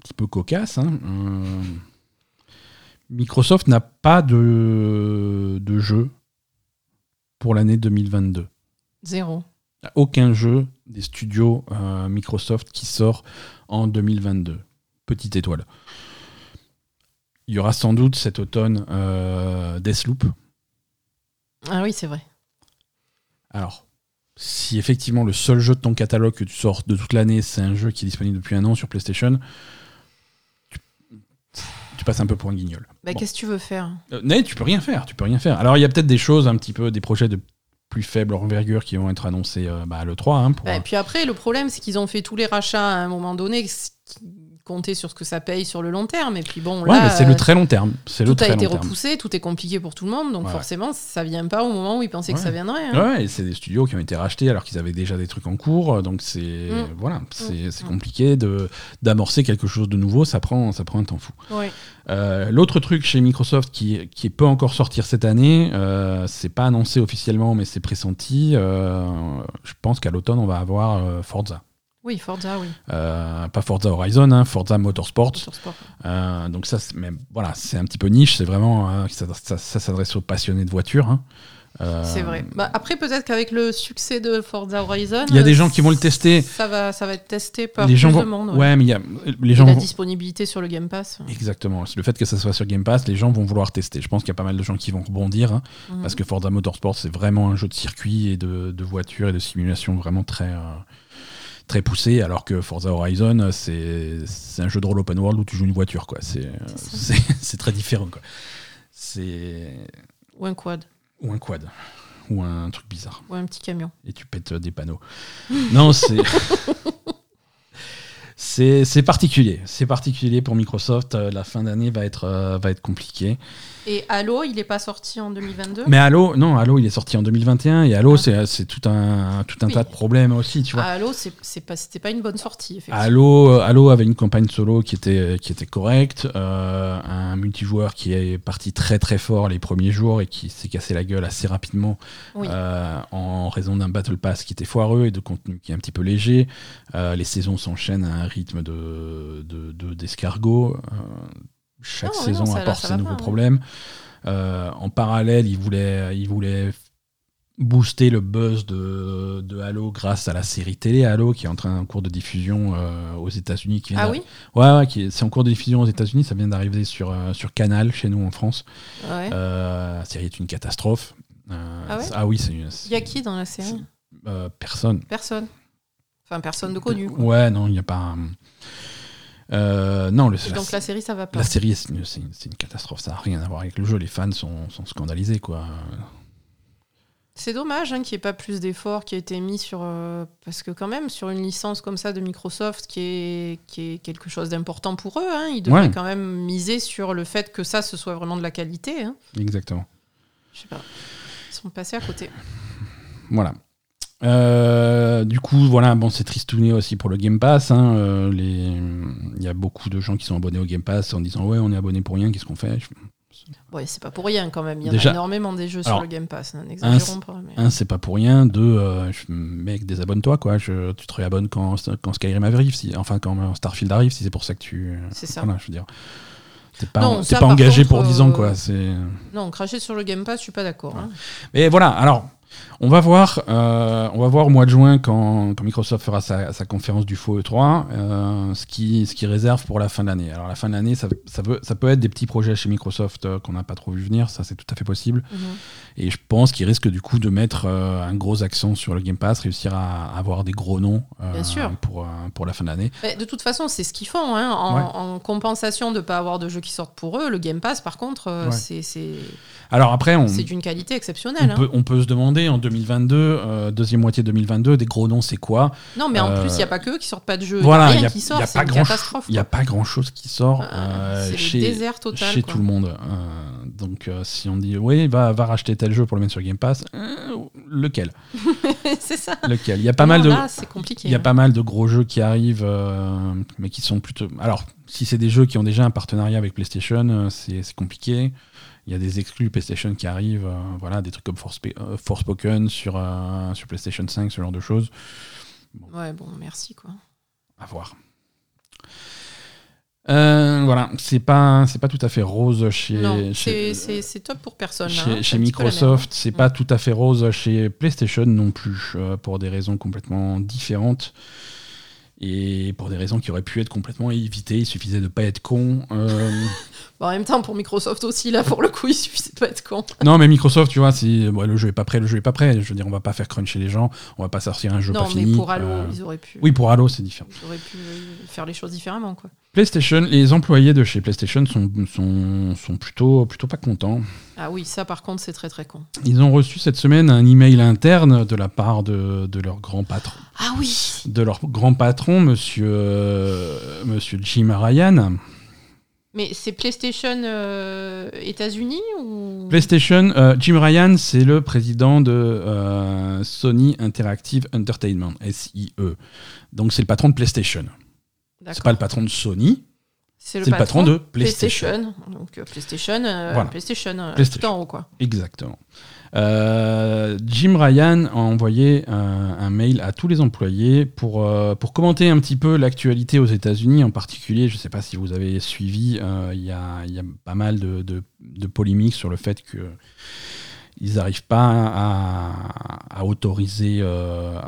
petit peu cocasse. hein. Microsoft n'a pas de, de jeu pour l'année 2022. Zéro. Aucun jeu des studios euh, Microsoft qui sort en 2022. Petite étoile. Il y aura sans doute cet automne euh, Deathloop. Ah oui, c'est vrai. Alors, si effectivement le seul jeu de ton catalogue que tu sors de toute l'année, c'est un jeu qui est disponible depuis un an sur PlayStation, tu passes un peu pour un guignol. Bah, Bon. Qu'est-ce que tu veux faire? Euh, mais tu peux rien faire, tu peux rien faire. Alors il y a peut-être des choses un petit peu, des projets de plus faible envergure qui vont être annoncés euh, bah, à l'E3. Hein, pour, Bah, Et puis après, le problème, c'est qu'ils ont fait tous les rachats à un moment donné compter sur ce que ça paye sur le long terme. Et puis bon, Ouais, là, mais c'est le euh, très long terme. C'est le tout a très été long terme. repoussé, tout est compliqué pour tout le monde, donc Ouais. forcément, ça vient pas au moment où ils pensaient que ça viendrait. hein. Ouais, c'est des studios qui ont été rachetés alors qu'ils avaient déjà des trucs en cours, donc c'est Mm. voilà, c'est c'est Mm. compliqué de d'amorcer quelque chose de nouveau, ça prend ça prend un temps fou. Euh, L'autre truc chez Microsoft qui, qui peut encore sortir cette année, euh, c'est pas annoncé officiellement, mais c'est pressenti. euh, je pense qu'à l'automne on va avoir Forza, Oui, Forza, oui. Euh, pas Forza Horizon, hein, Forza Motorsport. Motorsport. Euh, donc ça, c'est- mais voilà, c'est un petit peu niche. C'est vraiment euh, ça, ça- ça s'adresse aux passionnés de voitures. hein. Euh, C'est vrai. Bah, après, peut-être qu'avec le succès de Forza Horizon, Il y a des gens qui vont le tester. Ça va, ça va être testé par les gens vont, monde. ouais. ouais. mais il y a les Et gens la vont- disponibilité sur le Game Pass. exactement. Le fait que ça soit sur Game Pass, les gens vont vouloir tester. Je pense qu'il y a pas mal de gens qui vont rebondir hein, Mhm. parce que Forza Motorsport c'est vraiment un jeu de circuit et de, de voiture et de simulation vraiment très euh, très poussé, alors que Forza Horizon c'est un jeu de rôle open world où tu joues une voiture quoi. C'est très différent quoi. C'est Ou un quad. ou un quad ou un truc bizarre. Ou un petit camion. et tu pètes des panneaux. non, c'est. C'est c'est particulier, c'est particulier pour Microsoft. Euh, La fin d'année va être euh, va être compliquée. Et Halo, il n'est pas sorti en 2022 Mais Halo, non, Halo, il est sorti en 2021 et Halo, Ah. c'est tout un tout un Oui. tas de problèmes aussi, tu vois. Halo, c'était pas une bonne sortie, effectivement. Halo, euh, Halo avait une campagne solo qui était, qui était correcte, euh, un multijoueur qui est parti très très fort les premiers jours et qui s'est cassé la gueule assez rapidement Oui. euh, en raison d'un Battle Pass qui était foireux et de contenu qui est un petit peu léger. Euh, les saisons s'enchaînent à un rythme de de- de- d'escargot. Chaque Non, saison non, apporte ses nouveaux pas, ouais. problèmes. Euh, en parallèle, ils voulaient, ils voulaient booster le buzz de, de Halo grâce à la série télé Halo qui est en train en cours de diffusion euh, aux États-Unis. Ah oui Ouais, c'est en cours de diffusion aux États-Unis. Ça vient d'arriver sur, euh, sur Canal chez nous en France. Ouais. La série est une catastrophe. Ah ouais c'est- oui, c'est une. Il y a qui dans la série Personne. Personne. Enfin, personne de connu. Ouais, non, il n'y a pas. Euh, non, le, la, donc la série, ça va pas. la série, c'est une, catastrophe. Ça n'a rien à voir avec le jeu. Les fans sont, sont scandalisés, quoi. C'est dommage hein, qu'il n'y ait pas plus d'efforts qui a été mis sur. euh, parce que, quand même, sur une licence comme ça de Microsoft, qui est, qui est quelque chose d'important pour eux, hein, ils devraient Ouais. quand même miser sur le fait que ça, ce soit vraiment de la qualité. Hein. Exactement. Je sais pas. Ils sont passés à côté. Voilà. Euh, du coup, voilà, bon, c'est tristouné aussi pour le Game Pass. hein, euh, les- Il y a beaucoup de gens qui sont abonnés au Game Pass en disant Ouais, on est abonné pour rien, qu'est-ce qu'on fait? Ouais, c'est pas pour rien quand même. Il y en Déjà- a énormément des jeux Alors, sur le Game Pass. N'exagérons pas. mais- Un, c'est pas pour rien. Deux, euh, je- mec, désabonne-toi, quoi. Je, tu te réabonnes quand, quand Skyrim arrive, si, enfin, quand Starfield arrive, si c'est pour ça que tu. C'est ça. Voilà, je veux dire. T'es pas, Non, ça, pas engagé contre, pour 10 ans, euh, quoi. Non, cracher sur le Game Pass, je suis pas d'accord. hein. Mais voilà, alors, on va voir, euh, on va voir au mois de juin quand, quand Microsoft fera sa, sa conférence du faux E3, euh, ce qui ce qui réserve pour la fin de l'année. Alors la fin de l'année, ça, ça, veut- ça peut être des petits projets chez Microsoft euh, qu'on n'a pas trop vu venir, ça c'est tout à fait possible. Mhm. Et je pense qu'ils risquent du coup de mettre un gros accent sur le Game Pass, réussir à avoir des gros noms Bien sûr. pour, pour la fin de l'année. Mais de toute façon, c'est ce qu'ils font. hein. En, Ouais. en compensation de ne pas avoir de jeux qui sortent pour eux, le Game Pass, par contre, Ouais. c'est- Alors après, c'est d'une qualité on, exceptionnelle. hein. peut, on peut se demander en 2022, euh, deuxième moitié 2022, des gros noms c'est quoi Non, mais en Euh, plus, il n'y a pas que eux qui sortent pas de jeux. Voilà, il n'y y a a, qui il y a pas grand catastrophe. il y a pas grand chose qui sort Ah, euh, chez, désert total, chez quoi. tout le monde. Euh, donc si on dit oui, va, va racheter tel jeu pour le mettre sur Game Pass, lequel? C'est ça. Lequel? Il y a pas mal de c'est compliqué. il y a hein. pas mal de gros jeux qui arrivent, mais qui sont plutôt. Alors, si c'est des jeux qui ont déjà un partenariat avec PlayStation, c'est compliqué. Il y a des exclus PlayStation qui arrivent, euh, voilà, des trucs comme euh, Forspoken sur, euh, sur PlayStation 5, ce genre de choses. Ouais, bon, merci quoi. À voir. Voilà, c'est pas c'est pas tout à fait rose chez c'est- top pour personne. chez, hein. chez. Microsoft, c'est pas Mm. tout à fait rose chez PlayStation non plus, pour des raisons complètement différentes et pour des raisons qui auraient pu être complètement évitées. Il suffisait de pas être con. euh. Bon, en même temps, pour Microsoft aussi, là, pour le coup, il suffit de pas être con. non, mais Microsoft, tu vois, si bon, le jeu est pas prêt, le jeu est pas prêt. Je veux dire, on va pas faire cruncher les gens, on va pas sortir un jeu non, pas mais fini. pour Halo, euh. ils auraient pu. Oui, pour Halo, c'est différent. Ils auraient pu euh, faire les choses différemment, quoi. PlayStation, les employés de chez PlayStation sont, sont, sont plutôt, plutôt pas contents. Ah oui, ça par contre, c'est très très con. Ils ont reçu cette semaine un email interne de la part de, de leur grand patron. Ah oui De leur grand patron, monsieur, euh, monsieur Jim Ryan. Mais c'est PlayStation euh, États-Unis ou? PlayStation, euh, Jim Ryan, c'est le président de euh, Sony Interactive Entertainment, SIE. Donc c'est le patron de PlayStation. C'est pas le patron de Sony, C'est le patron de PlayStation. PlayStation. Donc euh, PlayStation, euh, Voilà. PlayStation, euh, PlayStation. tout en haut quoi. Exactement. Euh, Jim Ryan a envoyé un, mail à tous les employés pour, pour commenter un petit peu l'actualité aux États-Unis, en particulier, je ne sais pas si vous avez suivi, il y, a, y a pas mal de, de, de polémiques sur le fait que ils n'arrivent pas à, à autoriser, euh,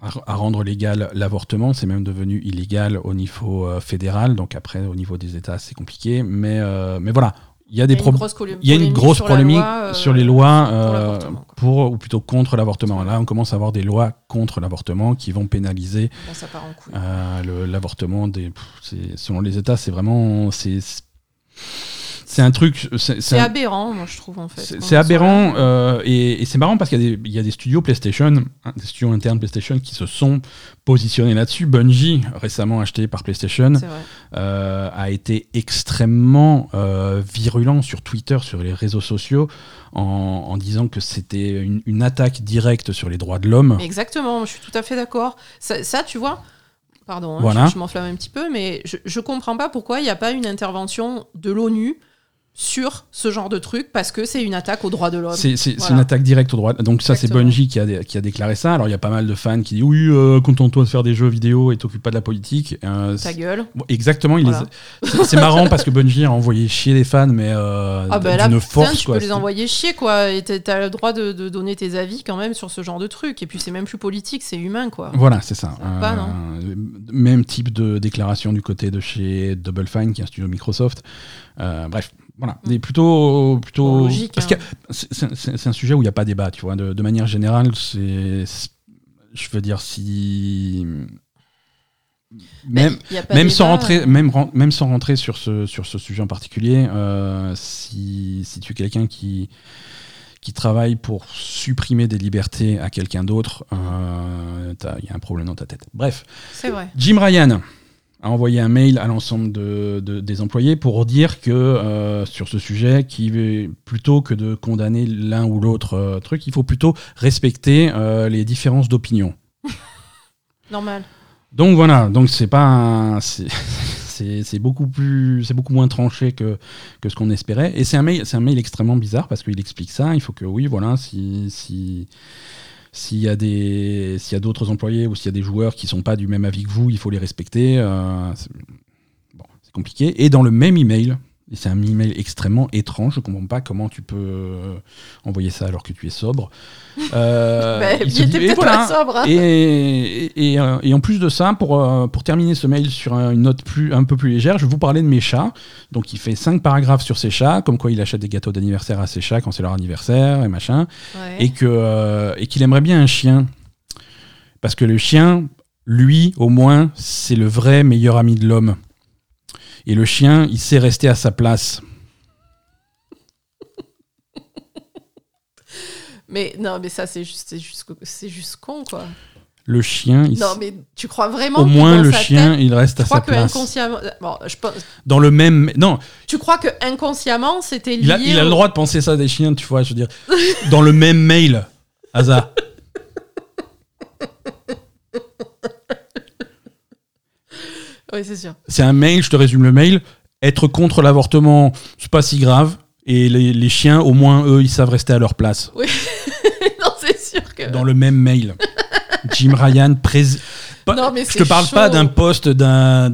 à, rendre légal l'avortement. C'est même devenu illégal au niveau euh, fédéral, donc après au niveau des États c'est compliqué. Mais, euh, mais voilà, il y a des problèmes. Il y a une grosse polémique euh, sur les lois pour euh, ou plutôt contre l'avortement. Là, on commence à avoir des lois contre l'avortement qui vont pénaliser euh, l'avortement. Selon les États, c'est vraiment. C'est c'est un truc. c'est- un- aberrant, moi je trouve en fait. c'est aberrant euh, et, et c'est marrant parce qu'il y, a des- il y a des studios PlayStation, hein, des studios internes PlayStation qui se sont positionnés là-dessus. Bungie, récemment acheté par PlayStation, euh, a été extrêmement euh, virulent sur Twitter, sur les réseaux sociaux, en, en disant que c'était une, une attaque directe sur les droits de l'homme. Exactement, je suis tout à fait d'accord. Ça, ça, tu vois, pardon, hein, Voilà. je, je m'enflamme un petit peu, mais je, je comprends pas pourquoi il n'y a pas une intervention de l'ONU sur ce genre de truc, parce que c'est une attaque aux droits de l'homme. C'est Voilà. une attaque directe au droit. Donc ça, c'est. Bungie qui a, qui a déclaré ça. Alors il y a pas mal de fans qui disent oui, euh, contente-toi de faire des jeux vidéo et t'occupe pas de la politique. Euh, Ta gueule. Exactement. les Voilà. C'est marrant parce que Bungie a envoyé chier les fans, mais euh, Ah bah d'une putain, force. tu quoi. peux les envoyer chier, quoi. Et t'as- le droit de, de donner tes avis quand même sur ce genre de truc. Et puis c'est même plus politique, c'est humain, quoi. Voilà, c'est ça. Ça va pas, non Euh, même type de déclaration du côté de chez Double Fine, qui est un studio Microsoft. Euh, bref, voilà. Mais plutôt, plutôt. Logique, parce hein. que c'est- un sujet où il n'y a pas débat, tu vois. De, de manière générale, c'est. Je veux dire, si. Même, Ben, sans rentrer, euh, même, même sans rentrer sur ce, sur ce sujet en particulier, euh, si, si tu es quelqu'un qui, qui travaille pour supprimer des libertés à quelqu'un d'autre, euh, il y a un problème dans ta tête. Bref, C'est vrai. Jim Ryan a envoyé un mail à l'ensemble de, de- des employés pour dire que euh, sur ce sujet, qui plutôt que de condamner l'un ou l'autre euh, truc, il faut plutôt respecter euh, les différences d'opinion. Normal. Donc voilà, donc c'est pas c'est beaucoup plus c'est beaucoup moins tranché que que ce qu'on espérait et c'est un mail c'est un mail extrêmement bizarre parce qu'il explique ça, il faut que oui voilà si si s'il y a d'autres employés ou s'il y a des joueurs qui sont pas du même avis que vous, il faut les respecter euh, c'est- compliqué. Et dans le même email c'est un email extrêmement étrange. Je comprends pas comment tu peux euh, envoyer ça alors que tu es sobre. Euh, Bah, il était peut-être voilà. pas sobre. hein. Et, et, et, euh, et en plus de ça, pour, euh, pour terminer ce mail sur un- une note plus, un peu plus légère, je vais vous parler de mes chats. Donc il fait cinq paragraphes sur ses chats, comme quoi il achète des gâteaux d'anniversaire à ses chats quand c'est leur anniversaire et machin, Ouais. et que et qu'il aimerait bien un chien. Parce que le chien, lui, au moins, c'est le vrai meilleur ami de l'homme. Et le chien, il sait rester à sa place. Mais non, mais ça, c'est juste, c'est juste, c'est juste con, quoi. Le chien, il Non, mais tu crois vraiment au que moins dans le sa chien, tête, il reste tu à crois sa que place. inconsciemment, bon, je pense, Dans le même, non, tu crois que inconsciemment, c'était lié. Il a, il a au- le droit de penser ça des chiens, tu vois, je veux dire. Dans le même mail, Asa. Oui, c'est sûr. C'est un mail, je te résume le mail. Être contre l'avortement, c'est pas si grave. Et les, les chiens, au moins, eux, ils savent rester à leur place. non, c'est sûr que. Dans le même mail. Jim Ryan, président. Non, mais je te parle pas d'un poste d'un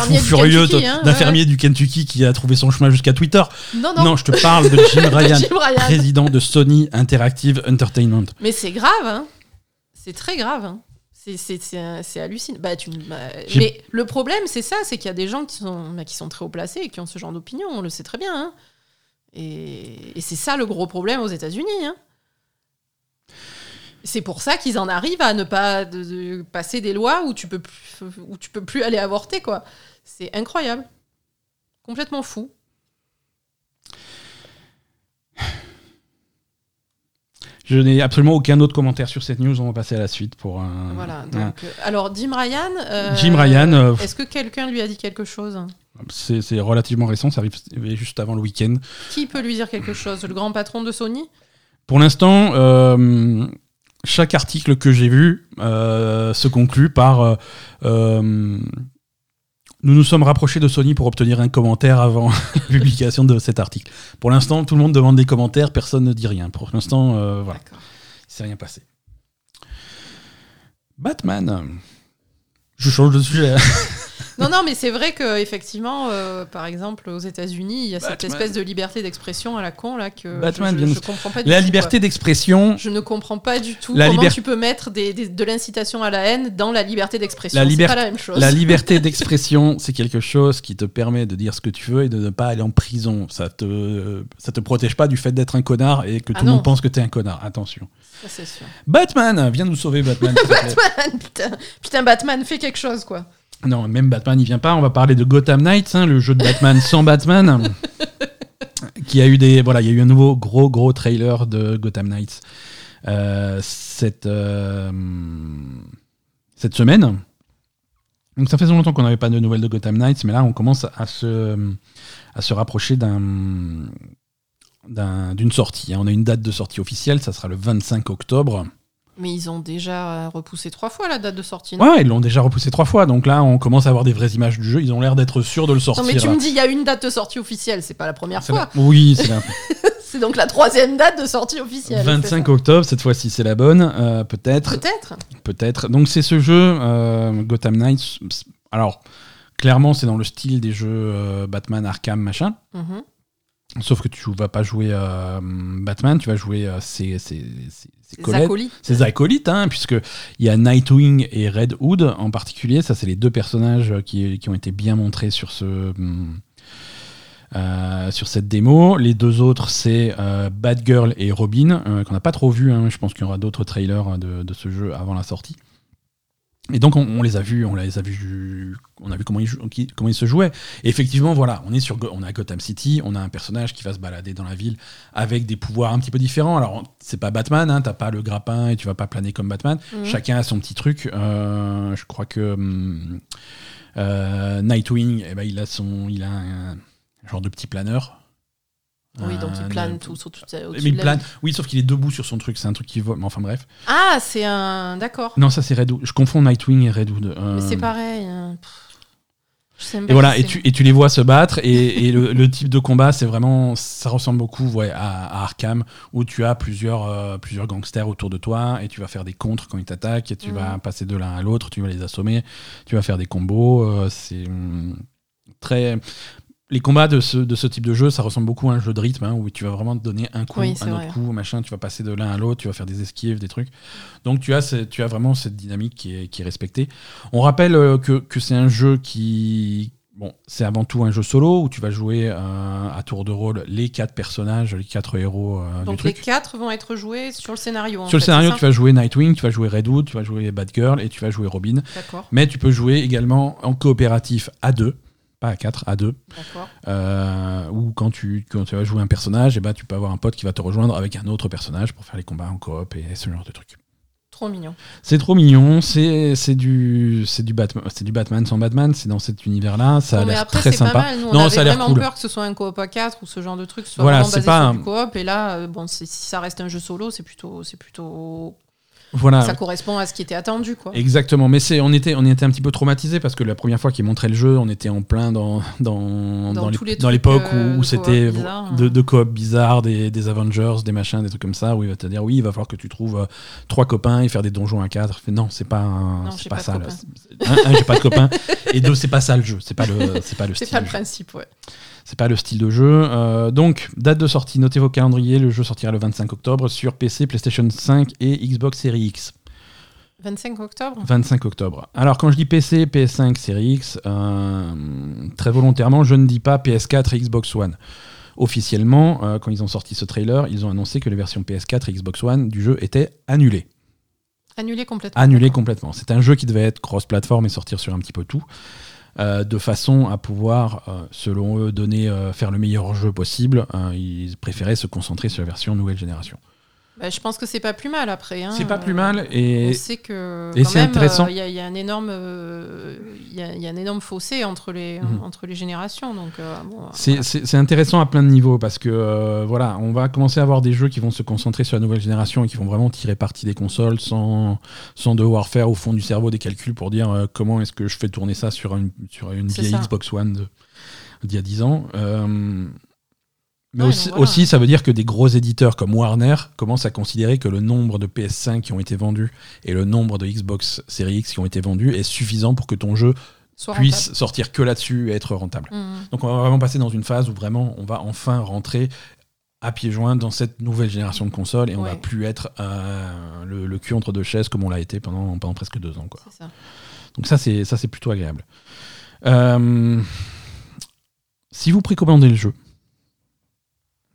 fou furieux, hein, d'un ouais. fermier du Kentucky qui a trouvé son chemin jusqu'à Twitter. Non, Non, non. je te parle de Jim Ryan, Jim Ryan. président de Sony Interactive Entertainment. Mais c'est grave, hein. C'est très grave, hein. C'est- C'est hallucinant. Bah, tu, bah, mais le problème, c'est ça, c'est qu'il y a des gens qui sont, bah, qui sont très haut placés et qui ont ce genre d'opinion, on le sait très bien. hein. Et, et c'est ça le gros problème aux États-Unis. hein. C'est pour ça qu'ils en arrivent à ne pas de- de passer des lois où tu peux plus, où tu peux plus aller avorter, quoi. C'est incroyable. Complètement fou. Je n'ai absolument aucun autre commentaire sur cette news. On va passer à la suite pour un. Voilà. Donc, euh, alors, Jim Ryan. euh, Jim Ryan, euh, Est-ce que quelqu'un lui a dit quelque chose? C'est relativement récent, ça arrive juste avant le week-end. Qui peut lui dire quelque chose? Le grand patron de Sony? Pour l'instant, euh, chaque article que j'ai vu se conclut par Nous nous sommes rapprochés de Sony pour obtenir un commentaire avant la publication de cet article. Pour l'instant, tout le monde demande des commentaires, personne ne dit rien. Pour l'instant, euh, voilà, D'accord. il s'est rien passé. Batman. Je change de sujet. Non, non, mais c'est vrai que effectivement, euh, par exemple, aux États-Unis, il y a cette espèce de liberté d'expression à la con là que Batman je, je, comprends pas du La tout, liberté d'expression. Je ne comprends pas du tout La comment liber- tu peux mettre des, des- de l'incitation à la haine dans la liberté d'expression. La C'est liber- pas la même chose. La liberté d'expression, c'est quelque chose qui te permet de dire ce que tu veux et de ne pas aller en prison. Ça te, ça te protège pas du fait d'être un connard et que Ah tout le monde pense que t'es un connard. Attention. Ça, c'est sûr. Batman, viens nous sauver, Batman. s'il te plaît. Batman, putain, putain, Batman, fais quelque chose quoi. non, même Batman, il vient pas. On va parler de Gotham Knights, hein, le jeu de Batman sans Batman, qui a eu des, voilà, il y a eu un nouveau gros gros trailer de Gotham Knights euh, cette euh, cette semaine. Donc ça fait longtemps qu'on n'avait pas de nouvelles de Gotham Knights, mais là on commence à se, à se rapprocher d'un d'un- d'une sortie. hein. On a une date de sortie officielle, ça sera le 25 octobre. Mais ils ont déjà euh, repoussé trois fois la date de sortie. non? Ouais, ils l'ont déjà repoussé trois fois, donc là on commence à avoir des vraies images du jeu. Ils ont l'air d'être sûrs de le Non, sortir. mais tu me dis, il y a une date de sortie officielle, c'est pas la première fois. la- Oui, c'est la C'est donc la troisième date de sortie officielle. 25 c'est octobre, cette fois-ci c'est la bonne, euh, peut-être. Peut-être. Peut-être. Donc c'est ce jeu, euh, Gotham Knights. Alors, clairement, c'est dans le style des jeux euh, Batman, Arkham, machin. Mhm. Sauf que tu vas pas jouer euh, Batman, tu vas jouer euh, ses, ses, ses- ses Les collègues, acolytes. ses acolytes, hein, puisque il y a Nightwing et Red Hood en particulier. Ça, c'est les deux personnages qui, qui ont été bien montrés sur ce. euh, sur cette démo. Les deux autres, c'est euh, Batgirl et Robin, qu'on n'a pas trop vu. hein. Je pense qu'il y aura d'autres trailers de, de ce jeu avant la sortie. Et donc on, on les a vus, on les a vus, on a vu comment ils, comment se jouaient. Et effectivement, voilà, on est sur, on à Gotham City, on a un personnage qui va se balader dans la ville avec des pouvoirs un petit peu différents. Alors c'est pas Batman, hein, t'as pas le grappin et tu vas pas planer comme Batman. Mhm. Chacun a son petit truc. Euh, je crois que hum, euh, Nightwing, eh ben, il a son, il a un, genre de petit planeur. Oui, donc il Euh, plane tout sur tout Mais il plane. Oui, sauf qu'il est debout sur son truc. C'est un truc qui vole. Mais enfin bref. Ah, c'est un. D'accord. Non, ça c'est Red Hood. Je confonds Nightwing et Red Hood. Euh, Mais c'est pareil. hein. Et voilà, et tu, et tu les vois se battre, et, et le, le type de combat, c'est vraiment, ça ressemble beaucoup ouais, à, à Arkham, où tu as plusieurs, euh, plusieurs gangsters autour de toi, et tu vas faire des contres quand ils t'attaquent, et tu Mhm. vas passer de l'un à l'autre, tu vas les assommer, tu vas faire des combos. euh, c'est hum, très. Les combats de ce, de ce type de jeu, ça ressemble beaucoup à un jeu de rythme, hein, où tu vas vraiment te donner un coup, Oui, un autre coup, machin, tu vas passer de l'un à l'autre, tu vas faire des esquives, des trucs. Donc tu as, ce- tu as vraiment cette dynamique qui est, qui est respectée. On rappelle euh, que, que c'est un jeu qui. Bon, c'est avant tout un jeu solo où tu vas jouer euh, à tour de rôle les quatre personnages, les quatre héros euh, du Donc les truc. quatre vont être joués sur le scénario. en Sur le scénario, tu vas jouer Nightwing, tu vas jouer Red Hood, tu vas jouer Batgirl et tu vas jouer Robin. Mais tu peux jouer également en coopératif à deux, pas à quatre, à deux. d'accord. Euh, ou quand tu, quand tu vas jouer un personnage, et ben, tu peux avoir un pote qui va te rejoindre avec un autre personnage pour faire les combats en coop et ce genre de trucs. Trop mignon. C'est trop mignon, c'est du c'est du Batman, du Batman sans Batman, c'est dans cet univers-là, ça a l'air très c'est pas sympa. mal. Nous, on non, avait ça a l'air vraiment cool. peur que ce soit un coop à 4 ou ce genre de truc, soit Voilà, vraiment c'est basé pas sur un- du coop. Et là, euh, bon, si ça reste un jeu solo, c'est plutôt, c'est plutôt, Voilà. ça correspond à ce qui était attendu, quoi. Exactement, mais c'est on était on était un petit peu traumatisé parce que la première fois qu'ils montraient le jeu, on était en plein dans dans Dans dans, l'époque euh, où, de où c'était de, de coop bizarre, des, des Avengers, des machins, des trucs comme ça où il va te dire oui, il va falloir que tu trouves euh, trois copains et faire des donjons à quatre. Non, c'est pas un- c'est pas, ça. copains. le- Un, un, j'ai pas de copains et deux, c'est pas ça le jeu. C'est pas le c'est pas le C'est pas le principe, ouais. C'est pas le style de jeu. Euh, donc, date de sortie, notez vos calendriers. Le jeu sortira le 25 octobre sur PC, PlayStation 5 et Xbox Series X. 25 octobre 25 octobre. Alors, quand je dis PC, PS5, Series X, euh, très volontairement, je ne dis pas PS4 et Xbox One. Officiellement, euh, quand ils ont sorti ce trailer, ils ont annoncé que les versions PS4 et Xbox One du jeu étaient annulées. Annulé complètement. Annulées complètement. C'est un jeu qui devait être cross-platform et sortir sur un petit peu tout. Euh, de façon à pouvoir, euh, selon eux, donner, euh, faire le meilleur jeu possible. Euh, ils préféraient se concentrer sur la version nouvelle génération. Bah, je pense que c'est pas plus mal après. hein. C'est pas plus mal On et sait que et quand c'est même, intéressant. euh, Il y, a- il y a un énorme, euh, il y, a, il y a un énorme fossé entre les Mhm. entre les générations. Donc euh, bon, c'est c'est- c'est intéressant à plein de niveaux parce que euh, voilà, on va commencer à avoir des jeux qui vont se concentrer sur la nouvelle génération et qui vont vraiment tirer parti des consoles sans, sans devoir faire au fond du cerveau des calculs pour dire euh, comment est-ce que je fais tourner ça sur une, sur une C'est vieille ça. Xbox One d'il y a 10 ans. Mais Ouais, aussi, donc voilà. aussi, ça veut dire que des gros éditeurs comme Warner commencent à considérer que le nombre de PS5 qui ont été vendus et le nombre de Xbox Series X qui ont été vendus est suffisant pour que ton jeu soit puisse sortir que là-dessus et être rentable. rentable. Mhm. Donc on va vraiment passer dans une phase où vraiment on va enfin rentrer à pieds joints dans cette nouvelle génération de consoles et on Ouais. va plus être euh, le, le cul entre deux chaises comme on l'a été pendant, pendant presque deux ans. Quoi. Ça. Donc ça c'est ça c'est plutôt agréable. Euh, si vous précommandez le jeu,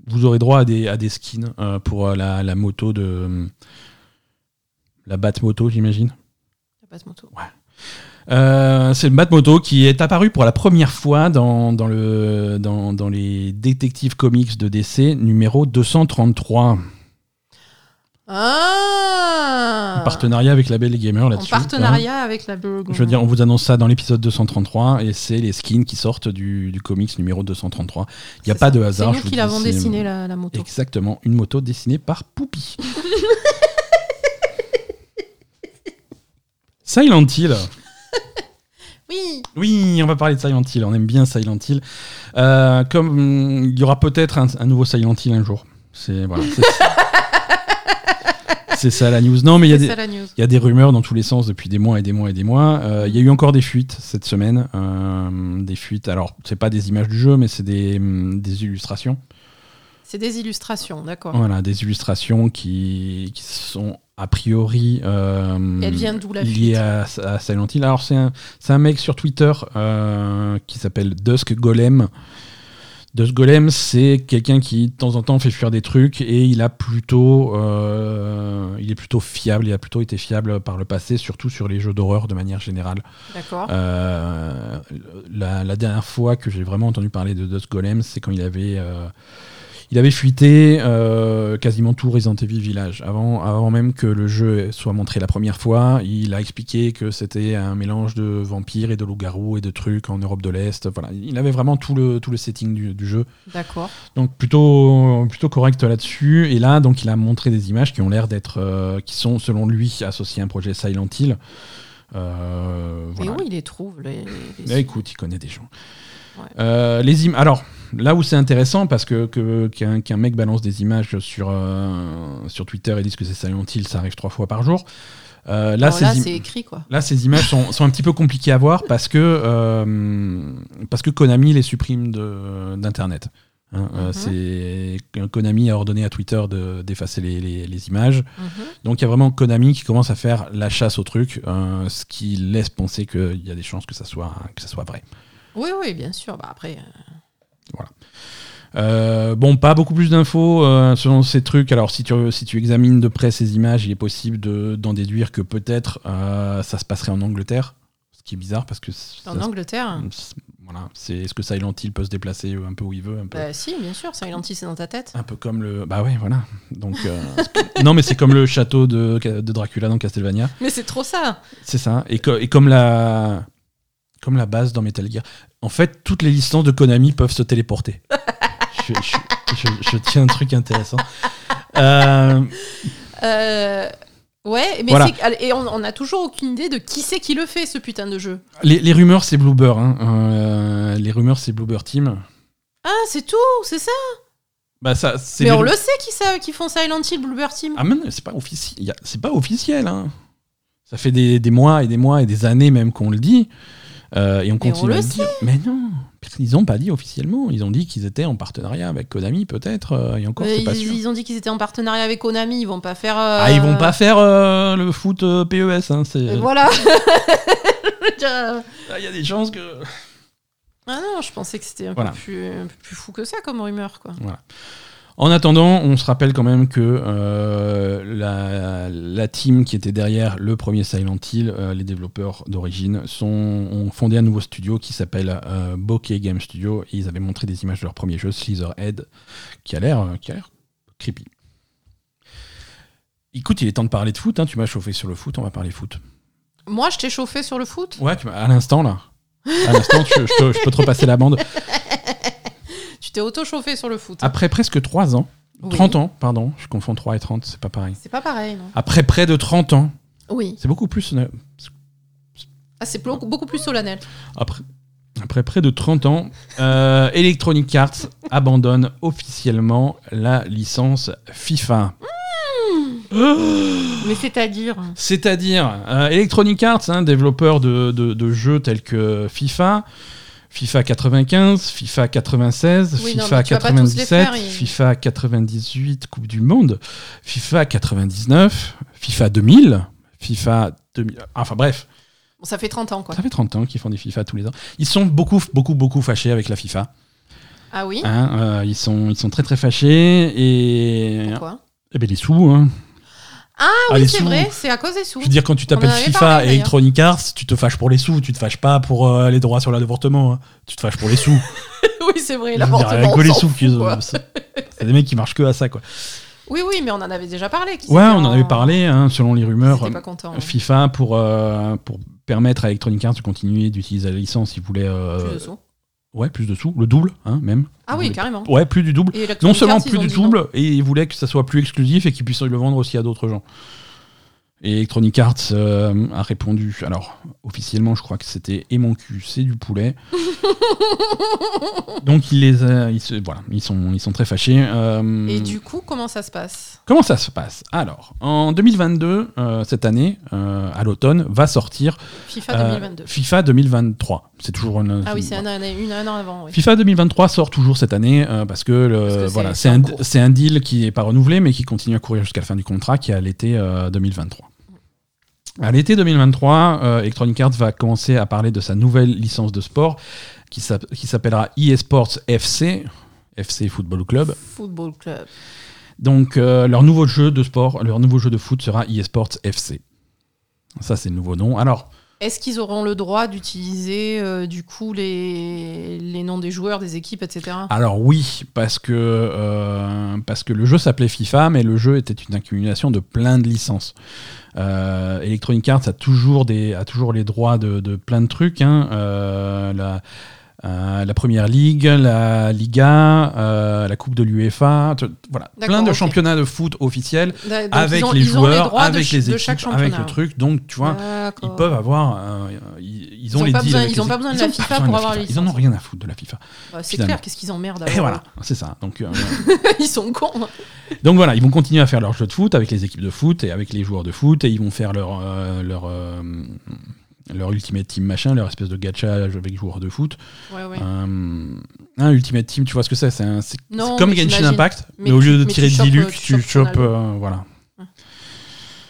vous aurez droit à des, à des skins euh, pour euh, la, la moto de la Bat Moto j'imagine. Y a pas de moto. Euh, c'est le Batmoto qui est apparu pour la première fois dans, dans, le, dans, dans les détectives comics de DC numéro 233. Ah En partenariat avec la Belle Gamer En là-dessus. partenariat avec la Burg. hein. Je veux dire, on vous annonce ça dans l'épisode 233 et c'est les skins qui sortent du, du comics numéro 233. Il n'y a pas ça. de hasard. C'est nous qui l'avons dessiné la, la moto. Exactement, une moto dessinée par Poupy. Silent Hill. Oui. Oui, on va parler de Silent Hill. On aime bien Silent Hill. Euh, comme il y aura peut-être un, un nouveau Silent Hill un jour. C'est voilà. C'est ça la news. Non, mais il y a des. rumeurs dans tous les sens depuis des mois et des mois et des mois. Euh, il y a eu encore des fuites cette semaine. euh, des fuites. Alors, c'est pas des images du jeu, mais c'est des, hum, des illustrations. C'est des illustrations, d'accord. Voilà, des illustrations qui, qui sont a priori euh, d'où, la liées à, à Silent Hill. Alors, c'est un, un mec sur Twitter euh, qui s'appelle Dusk Golem. Dusk Golem, c'est quelqu'un qui, de temps en temps, fait fuir des trucs et il a plutôt, euh, il est plutôt fiable. Il a plutôt été fiable par le passé, surtout sur les jeux d'horreur de manière générale. D'accord. Euh, la, la dernière fois que j'ai vraiment entendu parler de Dust Golem, c'est quand il avait, euh, il avait fuité euh, quasiment tout Resident Evil Village. Avant, avant même que le jeu soit montré la première fois, il a expliqué que c'était un mélange de vampires et de loups-garous et de trucs en Europe de l'Est. Voilà, il avait vraiment tout le, tout le setting du, du jeu. D'accord. Donc plutôt, plutôt correct là-dessus. Et là, donc, il a montré des images qui ont l'air d'être, euh, qui sont selon lui associées à un projet Silent Hill. Euh, Et où il les trouve les, les- Mais écoute, il connaît des gens. Ouais. Euh, les im- Alors, là où c'est intéressant, parce que qu'un qu'un mec balance des images sur, euh, sur Twitter et dise que c'est Silent Hill, ça arrive trois fois par jour. Euh, là, c'est écrit, quoi. là, ces images sont, sont un petit peu compliquées à voir parce que, euh, parce que Konami les supprime de- d'Internet. Hein, Mhm. Konami a ordonné à Twitter de- d'effacer les, les- les images. Mhm. Donc il y a vraiment Konami qui commence à faire la chasse au truc, ce qui laisse penser qu'il y a des chances que ça soit, que ça soit vrai. Oui, oui, bien sûr. Bah, après, euh, Euh, bon, pas beaucoup plus d'infos euh, selon ces trucs. Alors, si tu, si tu examines de près ces images, il est possible de- d'en déduire que peut-être euh, ça se passerait en Angleterre, ce qui est bizarre parce que en Angleterre? voilà, c'est est-ce que Silent Hill peut se déplacer un peu où il veut, un peu? Bah, si, bien sûr. Silent Hill, c'est dans ta tête. Un peu comme le. Bah ouais, voilà. Donc, euh, non, mais c'est comme le château de, de Dracula dans Castlevania. Mais c'est trop ça. C'est ça. Et, co- et comme la. Comme la base dans Metal Gear. En fait, toutes les licences de Konami peuvent se téléporter. je, je- je- je tiens un truc intéressant. Euh, Euh, Ouais, mais Voilà. et on, on a toujours aucune idée de qui c'est qui le fait ce putain de jeu. les, les rumeurs, c'est Bloober. Hein. Euh, les rumeurs, c'est Bloober Team. Ah, c'est tout, c'est ça? Bah, ça, c'est Mais on le sait qui, ça, qui font Silent Hill, Bloober Team. Ah, mais c'est pas officiel. C'est pas officiel. Hein. Ça fait des, des mois et des mois et des années même qu'on le dit. Euh, et on continue on à le dire. Mais non, ils ont pas dit officiellement. Ils ont dit qu'ils étaient en partenariat avec Konami, peut-être. euh, et encore, Euh, c'est pas ils, sûr. ils ont dit qu'ils étaient en partenariat avec Konami, ils vont pas faire. euh, Ah, ils vont pas faire euh, le foot euh, PES. hein, c'est- Voilà. Ah, Il y a des chances que. Ah non, je pensais que c'était un, Voilà. peu plus, un peu plus fou que ça comme rumeur, quoi. En attendant, on se rappelle quand même que euh, la, la team qui était derrière le premier Silent Hill, euh, les développeurs d'origine, ont fondé un nouveau studio qui s'appelle euh, Bokeh Game Studio et ils avaient montré des images de leur premier jeu, Slitherhead, qui a l'air qui a l'air creepy. Écoute, il est temps de parler de foot. hein, Tu m'as chauffé sur le foot, on va parler foot. Moi, je t'ai chauffé sur le foot? Ouais, tu à l'instant là. À l'instant, je, je peux te repasser la bande. T'es auto-chauffé sur le foot. Après presque 3 ans, Oui. 30 ans, pardon, je confonds 3 et 30, c'est pas pareil. C'est pas pareil, non Après près de 30 ans, Oui. c'est beaucoup plus. euh, Ah, c'est beaucoup, beaucoup plus solennel. Après, après près de 30 ans, euh, Electronic Arts abandonne officiellement la licence FIFA. Mais c'est-à-dire C'est-à-dire, euh, Electronic Arts, hein, développeur de, de- de jeux tels que FIFA, FIFA 95, FIFA 96, Oui, non, FIFA mais tu vas pas tous les 97, faire, il- FIFA 98, Coupe du Monde, FIFA 99, FIFA 2000, FIFA 2000. Enfin bref, Bon, ça fait 30 ans, quoi. ça fait 30 ans qu'ils font des FIFA tous les ans. Ils sont beaucoup, beaucoup, beaucoup fâchés avec la FIFA. Ah oui? Hein, euh, ils, sont, ils sont très, très fâchés et. Pourquoi? Eh ben, les sous, hein. Ah oui, c'est vrai, c'est à cause des sous. Je veux dire, quand tu t'appelles FIFA parlé, et. Electronic Arts, tu te fâches pour les sous, tu te fâches pas pour euh, les droits sur l'avortement. hein. Tu te fâches pour les sous. oui, c'est vrai, l'avortement. les sous. C'est des mecs qui marchent que à ça, quoi. Oui, oui, mais on en avait déjà parlé. Ouais, on en avait parlé, hein, selon les rumeurs. pas contents. hein. FIFA pour, euh, pour permettre à Electronic Arts de continuer d'utiliser la licence, ils voulaient. euh, Plus de sous. Ouais, plus de sous. Le double, hein, même. Ah oui, carrément. Ouais, plus du double. Non seulement plus du non. double, et ils voulaient que ça soit plus exclusif et qu'ils puissent le vendre aussi à d'autres gens. Et Electronic Arts euh, a répondu. Alors, officiellement, je crois que c'était et mon cul, c'est du poulet. Donc, il les a- ils, se- voilà, ils, sont, ils sont très fâchés. Euh, Et du coup, comment ça se passe? Comment ça se passe? Alors, en 2022, euh, cette année, euh, à l'automne, va sortir FIFA euh, 2022. FIFA 2023. C'est toujours une. Ah oui, c'est un, an- une, un an avant. Oui. FIFA 2023 sort toujours cette année euh, parce que, le- Parce que c'est- voilà, c'est c'est en un, cours. c'est un deal qui n'est pas renouvelé mais qui continue à courir jusqu'à la fin du contrat qui est à l'été euh, 2023. À l'été 2023, euh, Electronic Arts va commencer à parler de sa nouvelle licence de sport qui s'app- qui s'appellera eSports FC, FC Football Club. Football Club. Donc euh, leur nouveau jeu de sport, leur nouveau jeu de foot sera eSports FC. Ça c'est le nouveau nom. Alors, Est-ce qu'ils auront le droit d'utiliser euh, du coup les, les noms des joueurs, des équipes, etc. Alors oui, parce que, euh, parce que le jeu s'appelait FIFA, mais le jeu était une accumulation de plein de licences. Euh, Electronic Arts a toujours, des, a toujours les droits de, de plein de trucs. hein. Euh, la, euh, la Première Ligue, la Liga, la Coupe de l'UEFA, voilà, plein de championnats de foot officiels avec ont- les joueurs, avec les équipes, avec le truc. Donc tu vois, ils peuvent avoir, ils, ils ont les pas deals besoin- avec ils ont les pas besoin de la FIFA pour avoir la Ils en ont rien à foutre de la FIFA. C'est clair, qu'est-ce qu'ils emmerdent Et voilà, c'est ça. Donc, euh, Ils sont cons. Donc voilà, ils vont continuer à faire leur jeu de foot avec les équipes de foot et avec les joueurs de foot et ils vont faire leur euh, leur euh, leur Ultimate Team machin, leur espèce de gacha avec les joueurs de foot. Ouais, ouais. Euh, un Ultimate Team, tu vois ce que c'est C'est comme mais Genshin. Impact, mais, Mais au lieu de tirer tu de chopes, Diluc, euh, tu tu chopes euh, voilà.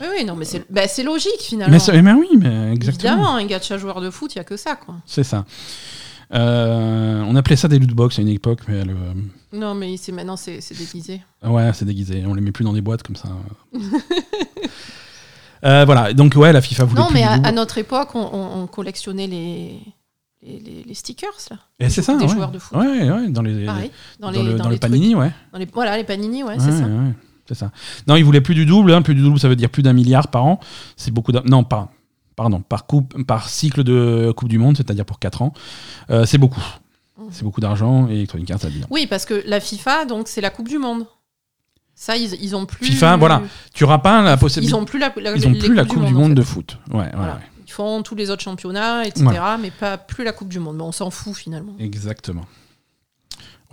Oui, oui, non, mais c'est bah, logique finalement. Mais, mais oui, mais exactement. Évidemment, un gacha joueur de foot, il n'y a que ça, quoi. C'est ça. Euh, on appelait ça des loot box à une époque, mais euh, Non, mais maintenant, c'est déguisé. Ouais, c'est déguisé. On les met plus dans des boîtes comme ça. Euh, voilà, donc ouais, la FIFA voulait Non, mais à, notre époque, on, on- on collectionnait les, les, les- les stickers, là. Et c'est ça, des ouais. joueurs de foot. Ouais, ouais, dans les, Pareil. Dans, dans les, le, dans dans les le panini, ouais. Dans les, voilà, les panini, ouais, Ouais, c'est ça. C'est ça. Non, ils voulaient plus du double. hein. Plus du double, ça veut dire plus d'un milliard par an. C'est beaucoup. d'ar- Non, pas. Pardon, par, coupe, par cycle de Coupe du Monde, c'est-à-dire pour 4 ans. Euh, c'est beaucoup. Mmh. C'est beaucoup d'argent et Electronic Arts a dit non. Oui, parce que la FIFA, donc, c'est la Coupe du Monde. Ça, ils, ils ont plus. FIFA, voilà. Tu n'auras pas la possibilité. Ils ont plus la, la- Ils ont plus la Coupe du Monde fait. de foot. Ouais, ouais, Voilà. ouais. Ils font tous les autres championnats, etc. Mais pas plus la Coupe du Monde. Mais on s'en fout finalement. Exactement.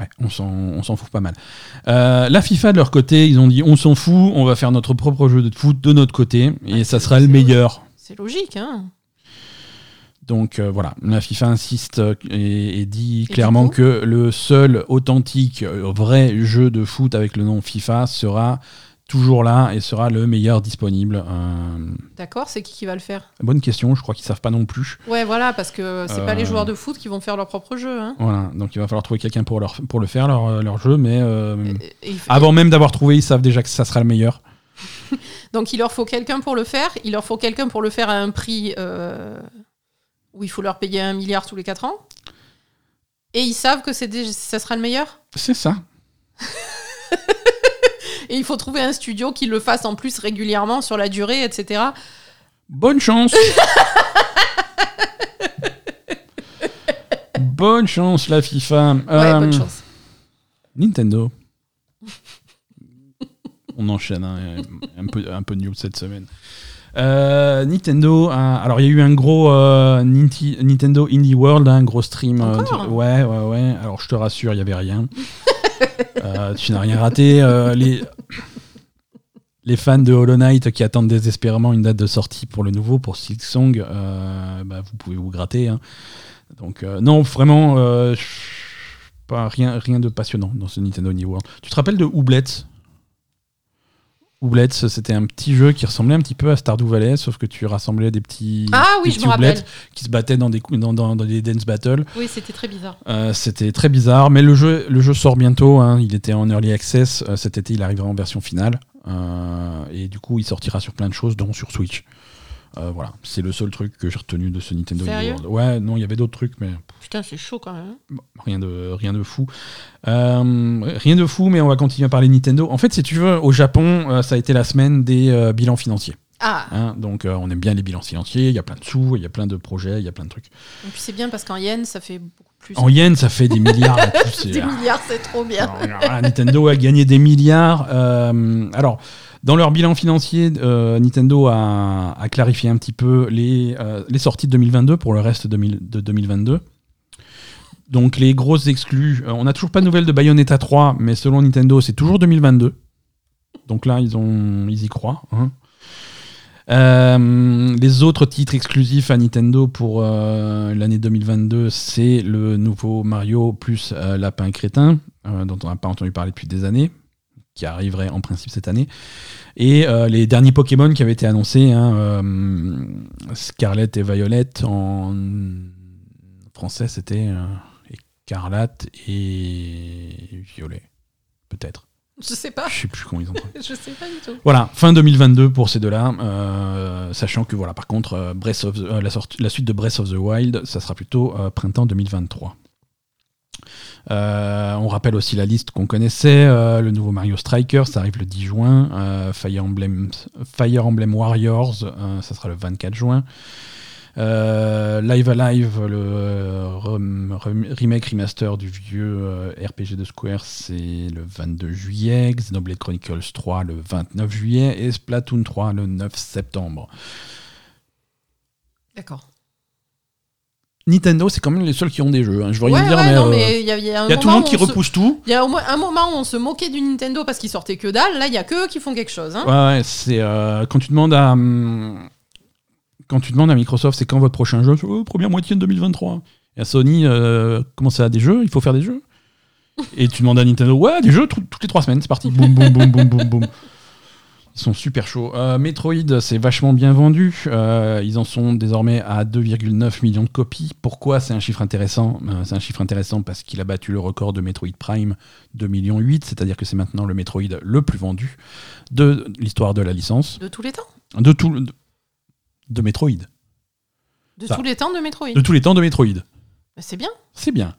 Ouais, on s'en, fout pas mal. Euh, la FIFA, de leur côté, ils ont dit on s'en fout, on va faire notre propre jeu de foot de notre côté et Ouais, ça sera le meilleur. C'est logique, hein. Donc euh, voilà, la FIFA insiste euh, et, et dit Et clairement que le seul authentique, vrai jeu de foot avec le nom FIFA sera toujours là et sera le meilleur disponible. Euh, D'accord, c'est qui qui va le faire? Bonne question, je crois qu'ils savent pas non plus. Ouais, voilà, parce que c'est pas les Euh. joueurs de foot qui vont faire leur propre jeu. Hein. Voilà, donc il va falloir trouver quelqu'un pour, leur, pour le faire, leur, euh, leur jeu, mais euh, Et- et avant même d'avoir trouvé, ils savent déjà que ça sera le meilleur. Donc il leur faut quelqu'un pour le faire. Il leur faut quelqu'un pour le faire à un prix euh, où il faut leur payer un milliard tous les 4 ans. Et ils savent que c'est déjà- ça sera le meilleur? C'est ça. Et il faut trouver un studio qui le fasse en plus régulièrement sur la durée, etc. Bonne chance Bonne chance, la FIFA. Ouais, Euh, bonne chance. Nintendo. On enchaîne, hein, un, peu, un peu de news cette semaine. Euh, Nintendo, alors il y a eu un gros euh, Nintendo Indie World, un gros stream. ouais, ouais, ouais. Alors je te rassure, il y avait rien. Euh, tu n'as rien raté. euh, les, fans de Hollow Knight qui attendent désespérément une date de sortie pour le nouveau, pour Silksong, euh, bah, vous pouvez vous gratter. hein. Donc non, vraiment, pas rien, rien de passionnant dans ce Nintendo Indie World. Tu te rappelles de Ooblets Ooblets, c'était un petit jeu qui ressemblait un petit peu à Stardew Valley, sauf que tu rassemblais des petits, Ah oui, des petits qui se battaient dans des, dans, dans- dans des dance battles. Oui, c'était très bizarre. Euh, c'était très bizarre, mais le jeu, le jeu sort bientôt. hein. Il était en early access euh, cet été, il arrivera en version finale. Euh, et du coup, il sortira sur plein de choses, dont sur Switch. Euh, voilà, c'est le seul truc que j'ai retenu de ce Nintendo Sérieux World. Ouais, non, il y avait d'autres trucs, mais Putain, c'est chaud quand même. Bon, rien de rien de fou. Euh, rien de fou, mais on va continuer à parler Nintendo. En fait, si tu veux, au Japon, euh, ça a été la semaine des euh, bilans financiers. Ah, hein. donc, euh, on aime bien les bilans financiers. Il y a plein de sous, il y a plein de projets, il y a plein de trucs. et puis c'est bien parce qu'en yens, ça fait beaucoup plus. En yens, ça fait des milliards. c'est- Des milliards, c'est trop bien. Alors, Nintendo a gagné des milliards. Euh, alors, dans leur bilan financier, euh, Nintendo a, clarifié un petit peu les, euh, sorties de 2022 pour le reste de, mille- de 2022. Donc, les grosses exclus, euh, on n'a toujours pas de nouvelles de Bayonetta 3, mais selon Nintendo, c'est toujours 2022. Donc là, ils, ont, ils y croient. hein. Les autres titres exclusifs à Nintendo pour l'année 2022, c'est le nouveau Mario plus Lapin Crétin, dont on n'a pas entendu parler depuis des années, qui arriverait en principe cette année. Et euh, les derniers Pokémon qui avaient été annoncés, hein, euh, Scarlet et Violet, en français c'était euh, Écarlate et Violet, peut-être. Je sais pas. Je sais plus comment ils ont. Je sais pas du tout. Voilà, fin 2022 pour ces deux-là, euh, sachant que voilà, par contre, Breath of the- euh, la, suite de Breath of the Wild, ça sera plutôt euh, printemps 2023. Euh, on rappelle aussi la liste qu'on connaissait, euh, le nouveau Mario Striker, ça arrive le 10 juin, euh, Fire, Emblem, Warriors, ça sera le 24 juin. Live Alive, le rem- rem- remake remaster du vieux RPG de Square, c'est le 22 juillet. Xenoblade Chronicles 3 le 29 juillet et Splatoon 3 le 9 septembre. D'accord. Nintendo, c'est quand même les seuls qui ont des jeux. hein. Je rien dire, ouais, mais non, euh, mais il y a, il y a un il y a tout le moment monde qui où on se- repousse tout. Il y a au moins un moment où on se moquait du Nintendo parce qu'ils sortaient que dalle. Là, il y a que eux qui font quelque chose. Hein. Ouais, ouais, c'est euh, quand tu demandes à hum, quand tu demandes à Microsoft, c'est quand votre prochain jeu? Oh, Première moitié de 2023. Et à Sony, euh, comment ça, des jeux? Il faut faire des jeux? Et tu demandes à Nintendo, ouais, des jeux tout- toutes les trois semaines, c'est parti. Boum, boum, boum, boum, boum, boum. Ils sont super chauds. Euh, Metroid, c'est vachement bien vendu. Euh, ils en sont désormais à 2,9 millions de copies. Pourquoi? C'est un chiffre intéressant Euh, C'est un chiffre intéressant parce qu'il a battu le record de Metroid Prime 2,8 millions, c'est-à-dire que c'est maintenant le Metroid le plus vendu de l'histoire de la licence. De tous les temps? De tout le- de Metroid. De Ça. tous les temps de Metroid? De tous les temps de Metroid. Bah, c'est bien. C'est bien.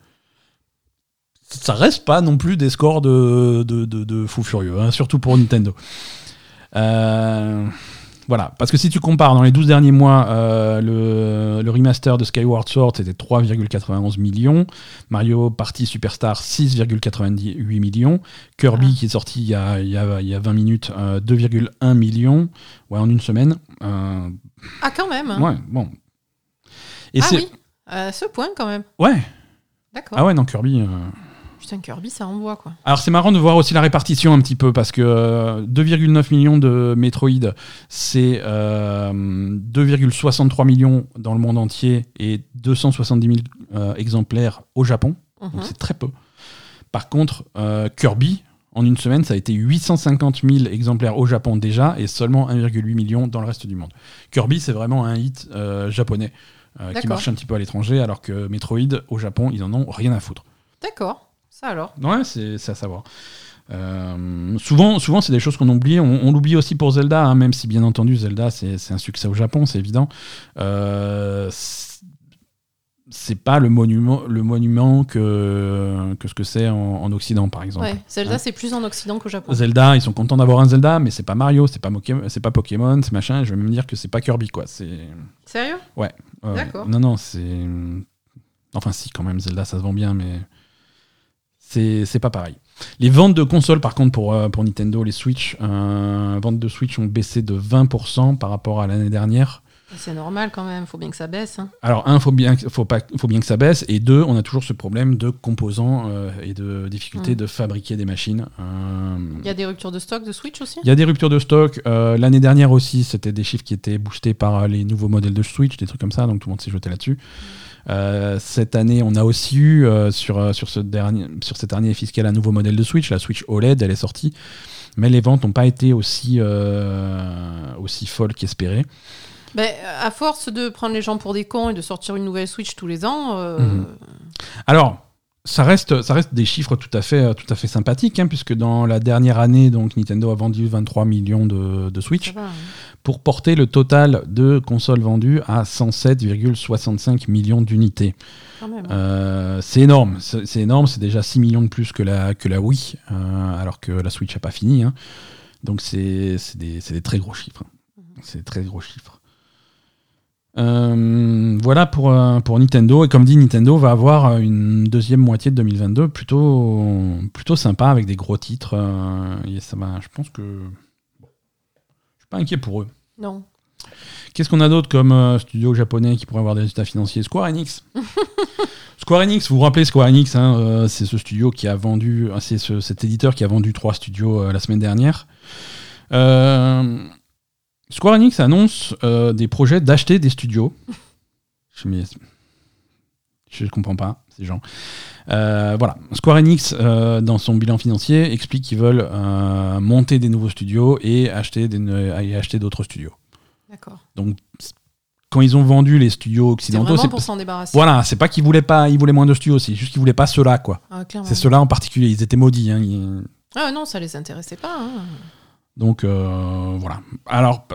Ça reste pas non plus des scores de, de, de, de fou furieux, hein, surtout pour Nintendo. Euh, voilà, parce que si tu compares dans les 12 derniers mois, euh, le, le remaster de Skyward Sword c'était 3,91 millions, Mario Party Superstar 6,98 millions, Kirby Ah. qui est sorti il y a, il y a, il y a 20 minutes euh, 2,1 millions, ouais, en une semaine. Euh, Ah, quand même. hein. ouais, bon. Et ah oui. À ce point, quand même. Ouais, D'accord. ah ouais, non, Kirby. Euh, Putain, Kirby, ça envoie, quoi. Alors c'est marrant de voir aussi la répartition un petit peu parce que euh, 2,9 millions de Metroid, c'est euh, 2,63 millions dans le monde entier et 270 000 euh, exemplaires au Japon. Mhm. Donc c'est très peu. Par contre, euh, Kirby, En une semaine, ça a été 850 000 exemplaires au Japon déjà et seulement 1,8 million dans le reste du monde. Kirby, c'est vraiment un hit euh, japonais euh, qui marche un petit peu à l'étranger, alors que Metroid, au Japon, ils en ont rien à foutre. D'accord. Ça alors? Ouais, c'est à savoir. Euh, souvent, souvent c'est des choses qu'on oublie. On, on l'oublie aussi pour Zelda, hein, même si bien entendu Zelda c'est un succès au Japon, c'est évident. Euh, c'est- pas le monument, le monument que, que ce que c'est en, en Occident, par exemple. Ouais. Zelda, Hein c'est plus en Occident qu'au Japon. Zelda, ils sont contents d'avoir un Zelda, mais c'est pas Mario, c'est pas, c'est pas Pokémon, c'est machin. Je vais même dire que c'est pas Kirby, quoi. Sérieux? Ouais, ouais. D'accord. Non, non, c'est enfin si quand même Zelda, ça se vend bien, mais c'est pas pareil. Les ventes de consoles, par contre, pour, euh, pour Nintendo, les Switch, euh, ventes de Switch ont baissé de 20% par rapport à l'année dernière. C'est normal quand même. Faut bien que ça baisse. hein. Alors, un, faut bien, faut pas, faut bien que ça baisse, et deux, on a toujours ce problème de composants euh, et de difficulté Mm. de fabriquer des machines. Il y a des ruptures de stock de Switch aussi? il y a des ruptures de stock. L'année dernière aussi, c'était des chiffres qui étaient boostés par les nouveaux modèles de Switch, des trucs comme ça, donc tout le monde s'est jeté là-dessus. Euh, cette année, on a aussi eu euh, sur, euh, sur, ce dernier, sur cette année fiscale un nouveau modèle de Switch, la Switch OLED, elle est sortie, mais les ventes n'ont pas été aussi, aussi folles qu'espérées. Ben, à force de prendre les gens pour des cons et de sortir une nouvelle Switch tous les ans, Mhm. Alors, ça reste, ça reste des chiffres tout à fait, tout à fait sympathiques, hein, puisque dans la dernière année, donc, Nintendo a vendu 23 millions de, Switch. va, hein. pour porter le total de consoles vendues à 107,65 millions d'unités. même. Euh, c'est énorme, c'est énorme, c'est déjà 6 millions de plus que la, que la Wii, euh, alors que la Switch n'a pas fini. hein. Donc c'est des, c'est des très gros chiffres. hein. C'est des très gros chiffres. Euh, voilà pour, euh, pour Nintendo. Et comme dit, Nintendo va avoir une deuxième moitié de 2022 plutôt, plutôt sympa avec des gros titres. euh, et ça va, je pense que. je suis pas inquiet pour eux. Non. Qu'est-ce qu'on a d'autre comme euh, studio japonais qui pourrait avoir des résultats financiers? Square Enix. Square Enix, vous vous rappelez Square Enix, hein, euh, c'est ce studio qui a vendu, euh, c'est ce- cet éditeur qui a vendu trois studios euh, la semaine dernière. Euh, Square Enix annonce euh, des projets d'acheter des studios. Je ne je comprends pas ces gens. Euh, voilà, Square Enix, euh, dans son bilan financier, explique qu'ils veulent euh, monter des nouveaux studios et acheter des- et acheter d'autres studios. D'accord. Donc, quand ils ont vendu les studios occidentaux, c'est pour s'en débarrasser. voilà, c'est pas qu'ils voulaient pas, ils voulaient moins de studios, c'est juste qu'ils voulaient pas ceux-là, quoi. Ah, clairement. C'est ceux-là en particulier, ils étaient maudits. hein, ils- Ah non, ça les intéressait pas. hein. Donc euh, voilà. Alors,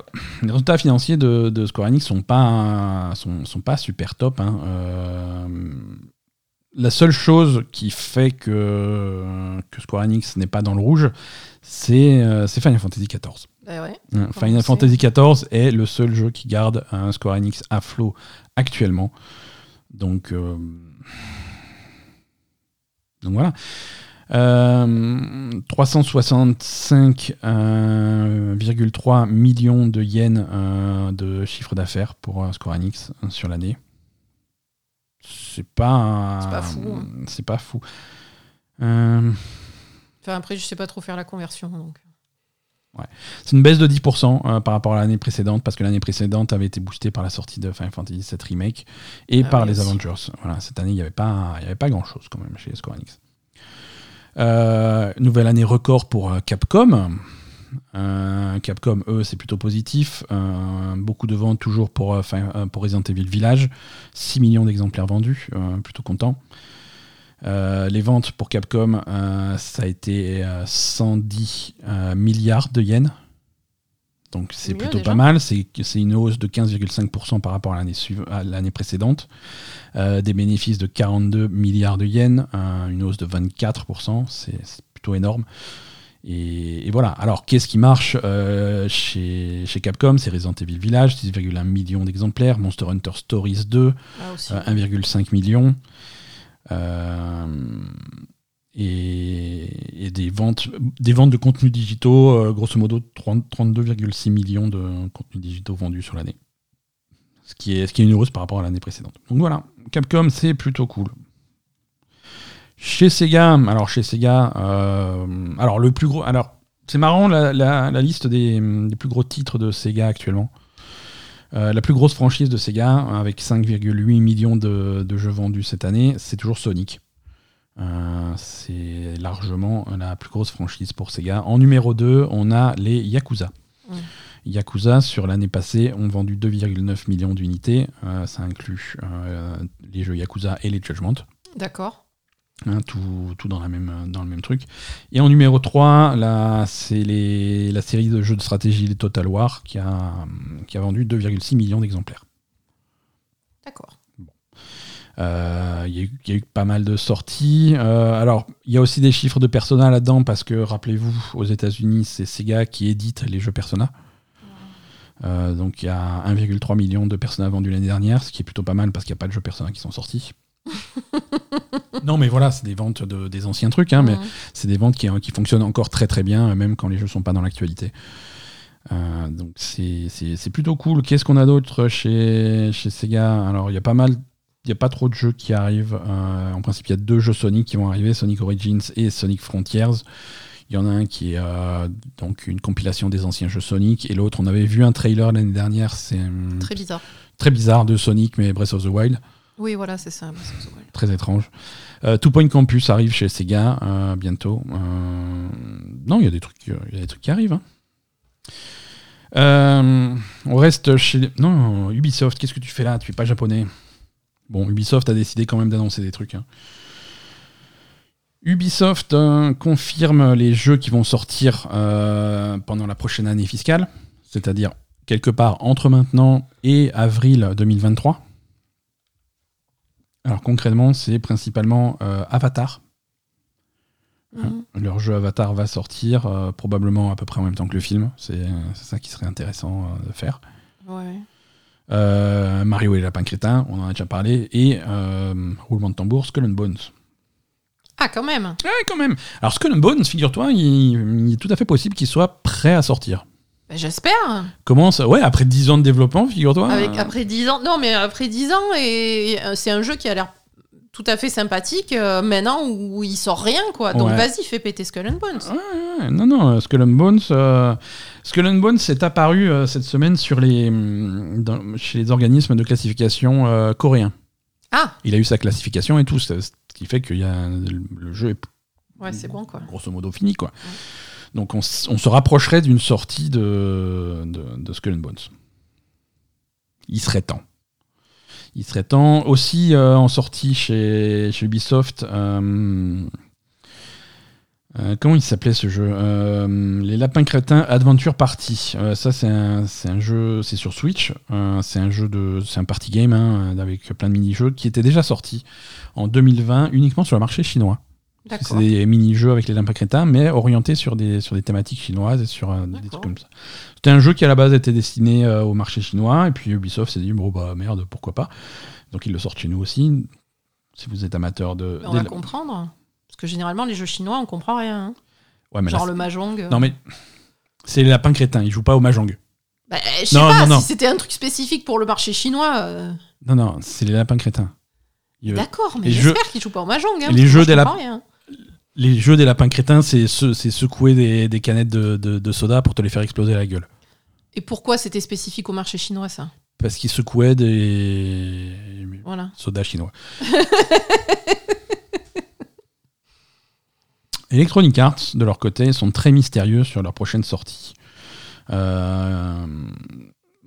les résultats financiers de, de Square Enix sont pas sont, sont pas super top. hein. Euh, la seule chose qui fait que, que Square Enix n'est pas dans le rouge, c'est euh, Final Fantasy XIV. Bah ouais. Hein, Final Fantasy XIV est le seul jeu qui garde un Square Enix à flot actuellement. Donc, euh, donc voilà. Euh, 365,3 millions de yens euh, de chiffre d'affaires pour euh, Square Enix euh, sur l'année. C'est pas, C'est pas fou, hein. C'est pas fou. Euh, Enfin, après, je sais pas trop faire la conversion. Donc. C'est une baisse de 10% euh, par rapport à l'année précédente, parce que l'année précédente avait été boostée par la sortie de Final Fantasy VII Remake et Ah par oui, les aussi. Avengers. Voilà, cette année, il n'y avait pas, y avait pas grand-chose quand même chez Square Enix. Euh, nouvelle année record pour euh, Capcom. Euh, Capcom, eux, c'est plutôt positif. Beaucoup de ventes toujours pour, euh, pour Resident Evil Village. 6 millions d'exemplaires vendus, plutôt content. Les ventes pour Capcom, ça a été euh, 110 euh, milliards de yens. Donc c'est plutôt déjà. pas mal. C'est une hausse de 15,5% par rapport à l'année précédente. Euh, des bénéfices de 42 milliards de yens, une hausse de 24%. C'est plutôt énorme. Et, et voilà. Alors, qu'est-ce qui marche euh, chez, chez Capcom? C'est Resident Evil Village, 6,1 millions d'exemplaires. Monster Hunter Stories 2, Ah, aussi. euh, 1,5 million. Et, et des ventes, des ventes de contenus digitaux, euh, grosso modo 30 32,6 millions de contenus digitaux vendus sur l'année. Ce qui, est, ce qui est une hausse par rapport à l'année précédente. Donc voilà, Capcom, c'est plutôt cool. Chez Sega, alors chez Sega, euh, alors le plus gros, alors c'est marrant la, liste des, plus gros titres de Sega actuellement. Euh, la plus grosse franchise de Sega, avec 5,8 millions de jeux vendus cette année, c'est toujours Sonic. Euh, c'est largement la plus grosse franchise pour Sega. En numéro 2, on a les Yakuza. Mm. Yakuza, sur l'année passée, ont vendu 2,9 millions d'unités. Euh, ça inclut euh, les jeux Yakuza et les Judgment. D'accord. Hein, tout, tout dans, la même, dans le même truc. Et en numéro 3, là, c'est les- la série de jeux de stratégie les Total War qui a, qui a vendu 2,6 millions d'exemplaires. D'accord. Euh, Il y, a eu- il y a eu pas mal de sorties. Euh, alors, il y a aussi des chiffres de Persona là-dedans parce que, rappelez-vous, aux États-Unis, c'est Sega qui édite les jeux Persona. Euh, donc, il y a 1,3 million de Persona vendus l'année dernière, ce qui est plutôt pas mal parce qu'il n'y a pas de jeux Persona qui sont sortis. non, mais voilà, c'est des ventes de- des anciens trucs, hein, mais c'est des ventes qui, qui fonctionnent encore très très bien, même quand les jeux sont pas dans l'actualité. Euh, donc c'est plutôt cool. Qu'est-ce qu'on a d'autre chez, chez Sega? Alors il y a pas mal, n'y a pas trop de jeux qui arrivent. Euh, en principe, il y a deux jeux Sonic qui vont arriver, Sonic Origins et Sonic Frontiers. Il y en a un qui est euh, donc une compilation des anciens jeux Sonic et l'autre, on avait vu un trailer l'année dernière, c'est hum, Très bizarre. très bizarre de Sonic mais Breath of the Wild Oui, voilà, c'est ça. très étrange. Euh, Two Point Campus arrive chez Sega euh, bientôt. Non, il y a des trucs, il y a des trucs qui arrivent. hein. Euh, on reste chez non Ubisoft. Qu'est-ce que tu fais là? Tu es pas japonais? Bon, Ubisoft a décidé quand même d'annoncer des trucs. hein. Ubisoft euh, confirme les jeux qui vont sortir euh, pendant la prochaine année fiscale, c'est-à-dire quelque part entre maintenant et avril 2023. Alors concrètement, c'est principalement euh, Avatar. Mhm. Leur jeu Avatar va sortir euh, probablement à peu près en même temps que le film. C'est ça qui serait intéressant de faire. Ouais. Euh, Mario et les lapins crétins, on en a déjà parlé. Et euh, roulement de tambour, Skull and Bones. Ah, quand même. Ouais, quand même. Alors Skull and Bones, figure-toi, il, il est tout à fait possible qu'il soit prêt à sortir. Bah, J'espère. Comment ça? Ouais, après 10 ans de développement, figure-toi. Avec euh, après 10 ans. Non, mais après 10 ans, et et, euh, c'est un jeu qui a l'air tout à fait sympathique euh, maintenant où il sort rien, quoi. Donc Ouais. vas-y, fais péter Skull and Bones. Ouais, ouais, non, non, euh, Skull and Bones, euh, Skull and Bones est apparu euh, cette semaine sur les, dans- chez les organismes de classification coréens. Ah, Il a eu sa classification et tout, ce qui fait que y a, le, jeu est ouais, c'est bon, quoi. grosso modo fini. Quoi. Donc on se rapprocherait d'une sortie de, de, de Skull and Bones. Il serait temps. Il serait temps. Aussi euh, en sortie chez, chez Ubisoft. euh, euh, comment il s'appelait ce jeu Les Lapins Crétins Adventure Party. Ça, c'est un, un jeu, c'est sur Switch. C'est un jeu de, c'est un party game hein, avec plein de mini-jeux qui était déjà sorti en 2020 uniquement sur le marché chinois. C'est des mini-jeux avec les lapins crétins, mais orientés sur des, sur des thématiques chinoises et sur euh, des trucs comme ça. C'était un jeu qui à la base était destiné euh, au marché chinois, et puis Ubisoft s'est dit, bon bah merde, pourquoi pas. Donc ils le sortent chez nous aussi. Si vous êtes amateur de. On va comprendre. Parce que généralement, les jeux chinois, on comprend rien. hein. Ouais, mais là, Genre le Mahjong. euh. Non mais. C'est les lapins crétins, ils jouent pas au Mahjong. Bah, je sais Non, pas, non, non. si c'était un truc spécifique pour le marché chinois. euh, Non, non, c'est les lapins crétins. D'accord, mais j'espère qu'ils jouent pas au Mahjong. Hein, les jeux des comprends lap- rien. Les jeux des lapins crétins, c'est se- c'est secouer des, des canettes de, de- de soda pour te les faire exploser la gueule. Et pourquoi c'était spécifique au marché chinois, ça? Parce qu'ils secouaient des Voilà. sodas chinois. Electronic Arts, de leur côté, sont très mystérieux sur leur prochaine sortie. Euh,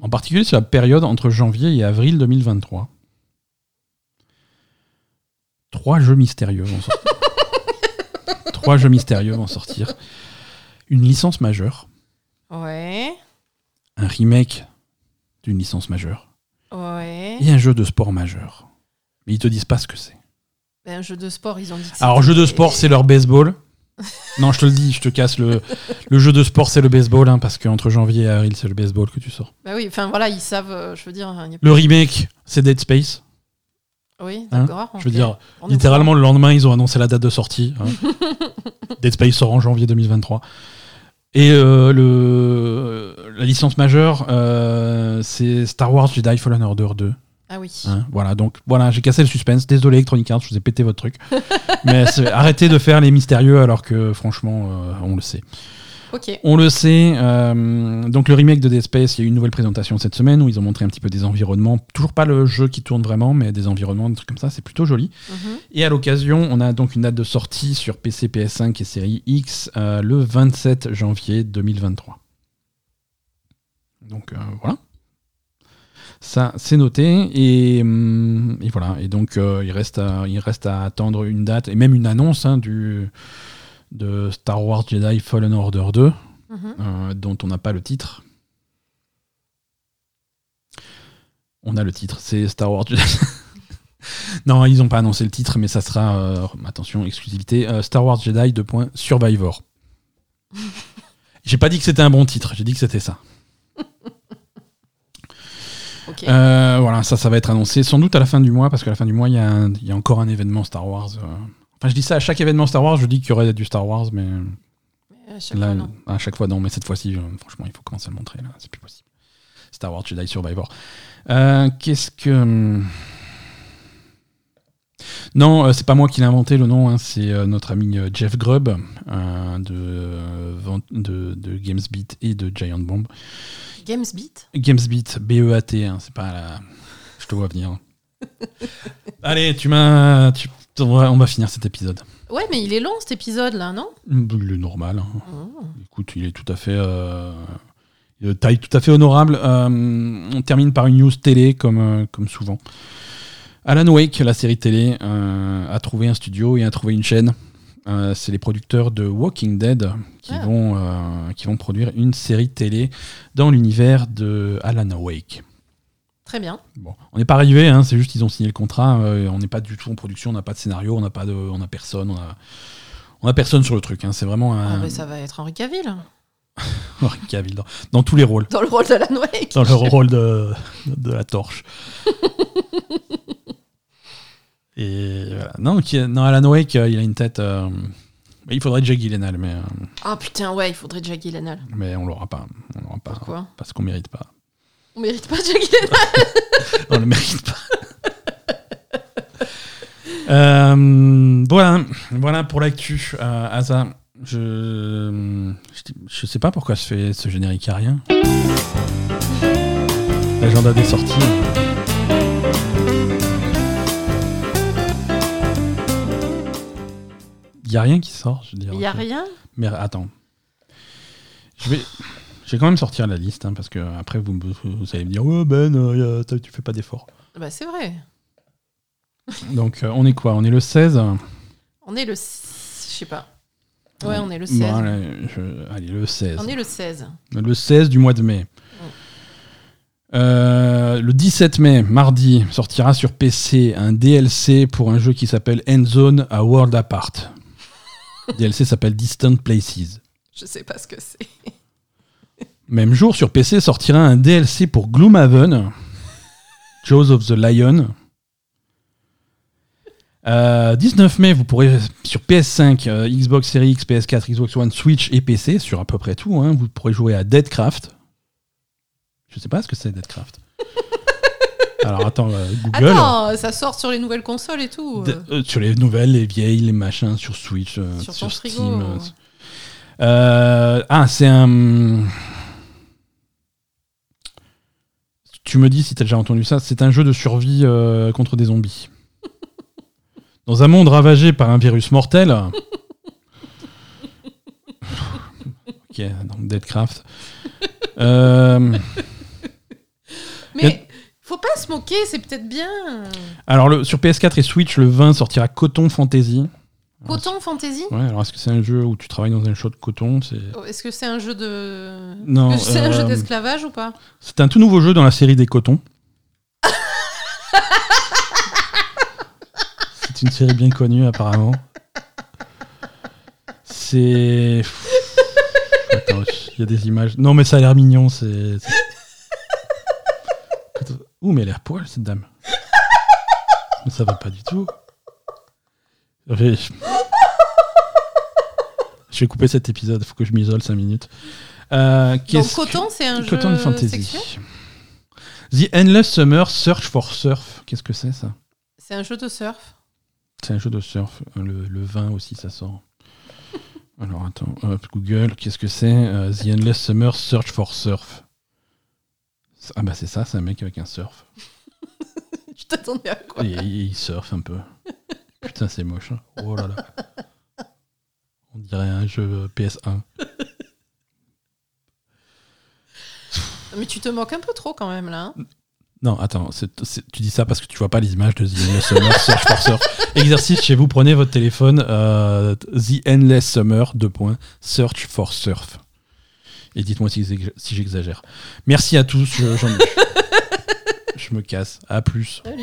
en particulier sur la période entre janvier et avril 2023. Trois jeux mystérieux vont sortir. Trois jeux mystérieux vont sortir. Une licence majeure, Ouais. un remake d'une licence majeure Ouais. et un jeu de sport majeur. Mais ils te disent pas ce que c'est. Ben, un jeu de sport, ils ont dit que Alors, jeu de sport, c'est leur baseball. Non, je te le dis, je te casse le. Le jeu de sport, c'est le baseball, hein, parce qu'entre janvier et avril, c'est le baseball que tu sors. Bah oui, enfin voilà, ils savent, euh, je veux dire. y a- Le remake, c'est Dead Space. Oui, hein. d'accord. Je veux dire, On littéralement, le lendemain, ils ont annoncé la date de sortie. hein. Dead Space sort en janvier 2023. Et euh, le, la licence majeure, euh, c'est Star Wars Jedi Fallen Order 2. Ah oui. Hein, voilà, donc voilà, j'ai cassé le suspense. Désolé, Electronic Arts, je vous ai pété votre truc. Mais arrêtez de faire les mystérieux alors que franchement, euh, on le sait. On le sait, euh, donc le remake de Dead Space, il y a eu une nouvelle présentation cette semaine où ils ont montré un petit peu des environnements. Toujours pas le jeu qui tourne vraiment, mais des environnements, des trucs comme ça, c'est plutôt joli. Mhm. Et à l'occasion, on a donc une date de sortie sur PC, PS5 et série X euh, le 27 janvier 2023. Donc euh, voilà. Ça, c'est noté. Et, hum, et voilà. Et donc, il, reste à, il reste à attendre une date et même une annonce hein, du, de Star Wars Jedi Fallen Order 2, Mhm. euh, dont on n'a pas le titre. On a le titre, c'est Star Wars Jedi. non, ils n'ont pas annoncé le titre, mais ça sera, euh, attention, exclusivité, euh, Star Wars Jedi 2. Survivor. J'ai pas dit que c'était un bon titre, j'ai dit que c'était ça. Voilà, ça, ça va être annoncé sans doute à la fin du mois, parce qu'à la fin du mois, y, il y a encore un événement Star Wars. Euh. Enfin, je dis ça à chaque événement Star Wars, je dis qu'il y aurait du Star Wars, mais Mais à chaque là, fois, non. à chaque fois, non. Mais cette fois-ci, euh, franchement, il faut commencer à le montrer, là, c'est plus possible. Star Wars Jedi Survivor. Euh, Qu'est-ce que. hum, Non, euh, c'est pas moi qui l'ai inventé le nom, hein, c'est euh, notre ami euh, Jeff Grubb euh, de, euh, de, de GamesBeat et de Giant Bomb. Gamesbeat GamesBeat, B-E-A-T, hein, c'est pas la. Je te vois venir. Allez, tu m'as. tu- On va, finir cet épisode. Ouais, mais il est long cet épisode là, non? Il est normal. hein. Oh. Écoute, il est tout à fait. Euh, de taille tout à fait honorable. Euh, on termine par une news télé, comme, euh, comme souvent. Alan Wake, la série télé, euh, a trouvé un studio et a trouvé une chaîne. Euh, c'est les producteurs de Walking Dead qui, Ah. vont, euh, qui vont produire une série télé dans l'univers de Alan Wake. Très bien. Bon, on n'est pas arrivé, hein, c'est juste qu'ils ont signé le contrat. euh, on n'est pas du tout en production, on n'a pas de scénario, on n'a pas de, on a personne, on a, on a personne sur le truc. hein, c'est vraiment Ah, un mais ça va être Henri Cavill Henry Cavill dans, dans tous les rôles, dans le rôle de Alan Wake. dans le rôle de, de la torche. Et voilà. Non, qui, non, Alan Wake, euh, il a une tête. euh, il faudrait Jake Gyllenhaal, mais, euh, Ah putain, ouais, il faudrait Jack Gyllenhaal. mais on l'aura pas. On l'aura pas. Pourquoi? Parce qu'on mérite pas. On mérite pas Jack Gyllenhaal On le mérite pas. Euh, voilà, voilà pour l'actu. Euh, Asa, je, je, je sais pas pourquoi je fais ce générique à rien. L'agenda des sorties. Il y a rien qui sort, je veux dire. Il y a rien? Mais attends. Je vais, je vais quand même sortir la liste, hein, parce que après vous, allez me dire Ouais, Ben, euh, tu fais pas d'effort. Bah c'est vrai. Donc, euh, on est quoi? On est le 16 On est le... Je sais pas. Ouais, on est le 16. Bon, allez, je- allez, le 16. On est le 16. Le 16 du mois de mai. Euh, le 17 mai, mardi, sortira sur PC un DLC pour un jeu qui s'appelle Endzone A World Apart. Le DLC s'appelle Distant Places. Je sais pas ce que c'est. Même jour, sur PC sortira un DLC pour Gloomhaven, Jaws of the Lion. Euh, 19 mai, vous pourrez sur PS5, euh, Xbox Series X, PS4, Xbox One, Switch et PC, sur à peu près tout, hein, vous pourrez jouer à Deadcraft. Je sais pas ce que c'est Deadcraft. Alors attends, euh, Google. Attends, ça sort sur les nouvelles consoles et tout. De- euh, sur les nouvelles, les vieilles, les machins, sur Switch, euh, Sur Steam. ah, c'est un. Tu me dis si t'as déjà entendu ça. C'est un jeu de survie euh, contre des zombies. Dans un monde ravagé par un virus mortel. ok, donc Deadcraft. Euh, Mais faut pas se moquer, c'est peut-être bien. alors, le, sur PS4 et Switch, le 20 sortira Coton Fantasy. Coton Fantasy Ouais, alors est-ce que c'est un jeu où tu travailles dans un show de coton c'est... Oh, Est-ce que c'est un jeu de. Non, c'est un jeu euh, d'esclavage ou pas C'est un tout nouveau jeu dans la série des cotons. C'est une série bien connue apparemment. C'est. Attends, il y a des images. Non mais ça a l'air mignon, c'est. c'est- Ouh mais elle a l'air poil cette dame. Mais ça va pas du tout. Je vais, je couper cet épisode, faut que je m'isole 5 minutes. Euh, Donc Coton, c'est un jeu Fantasy. sexuel The Endless Summer Search for Surf. Qu'est-ce que c'est ça C'est un jeu de surf. C'est un jeu de surf. Le, le 20 aussi, ça sort. Alors attends, hop, Google, qu'est-ce que c'est Euh, The Endless Summer Search for Surf. Ah bah c'est ça, c'est un mec avec un surf. Tu t'attendais à quoi? Et, et il surfe un peu. Putain, c'est moche. hein. Oh là là. On dirait un jeu PS1. Mais tu te moques un peu trop quand même là. hein. Non, attends, c'est- c'est- tu dis ça parce que tu vois pas les images de The Endless Summer Search for Surf. Exercice chez vous, prenez votre téléphone, euh, The Endless Summer, deux points, Search for Surf. Et dites-moi si, j'ex- si j'exagère. Merci à tous, je, j'en- je me casse. À plus. Salut.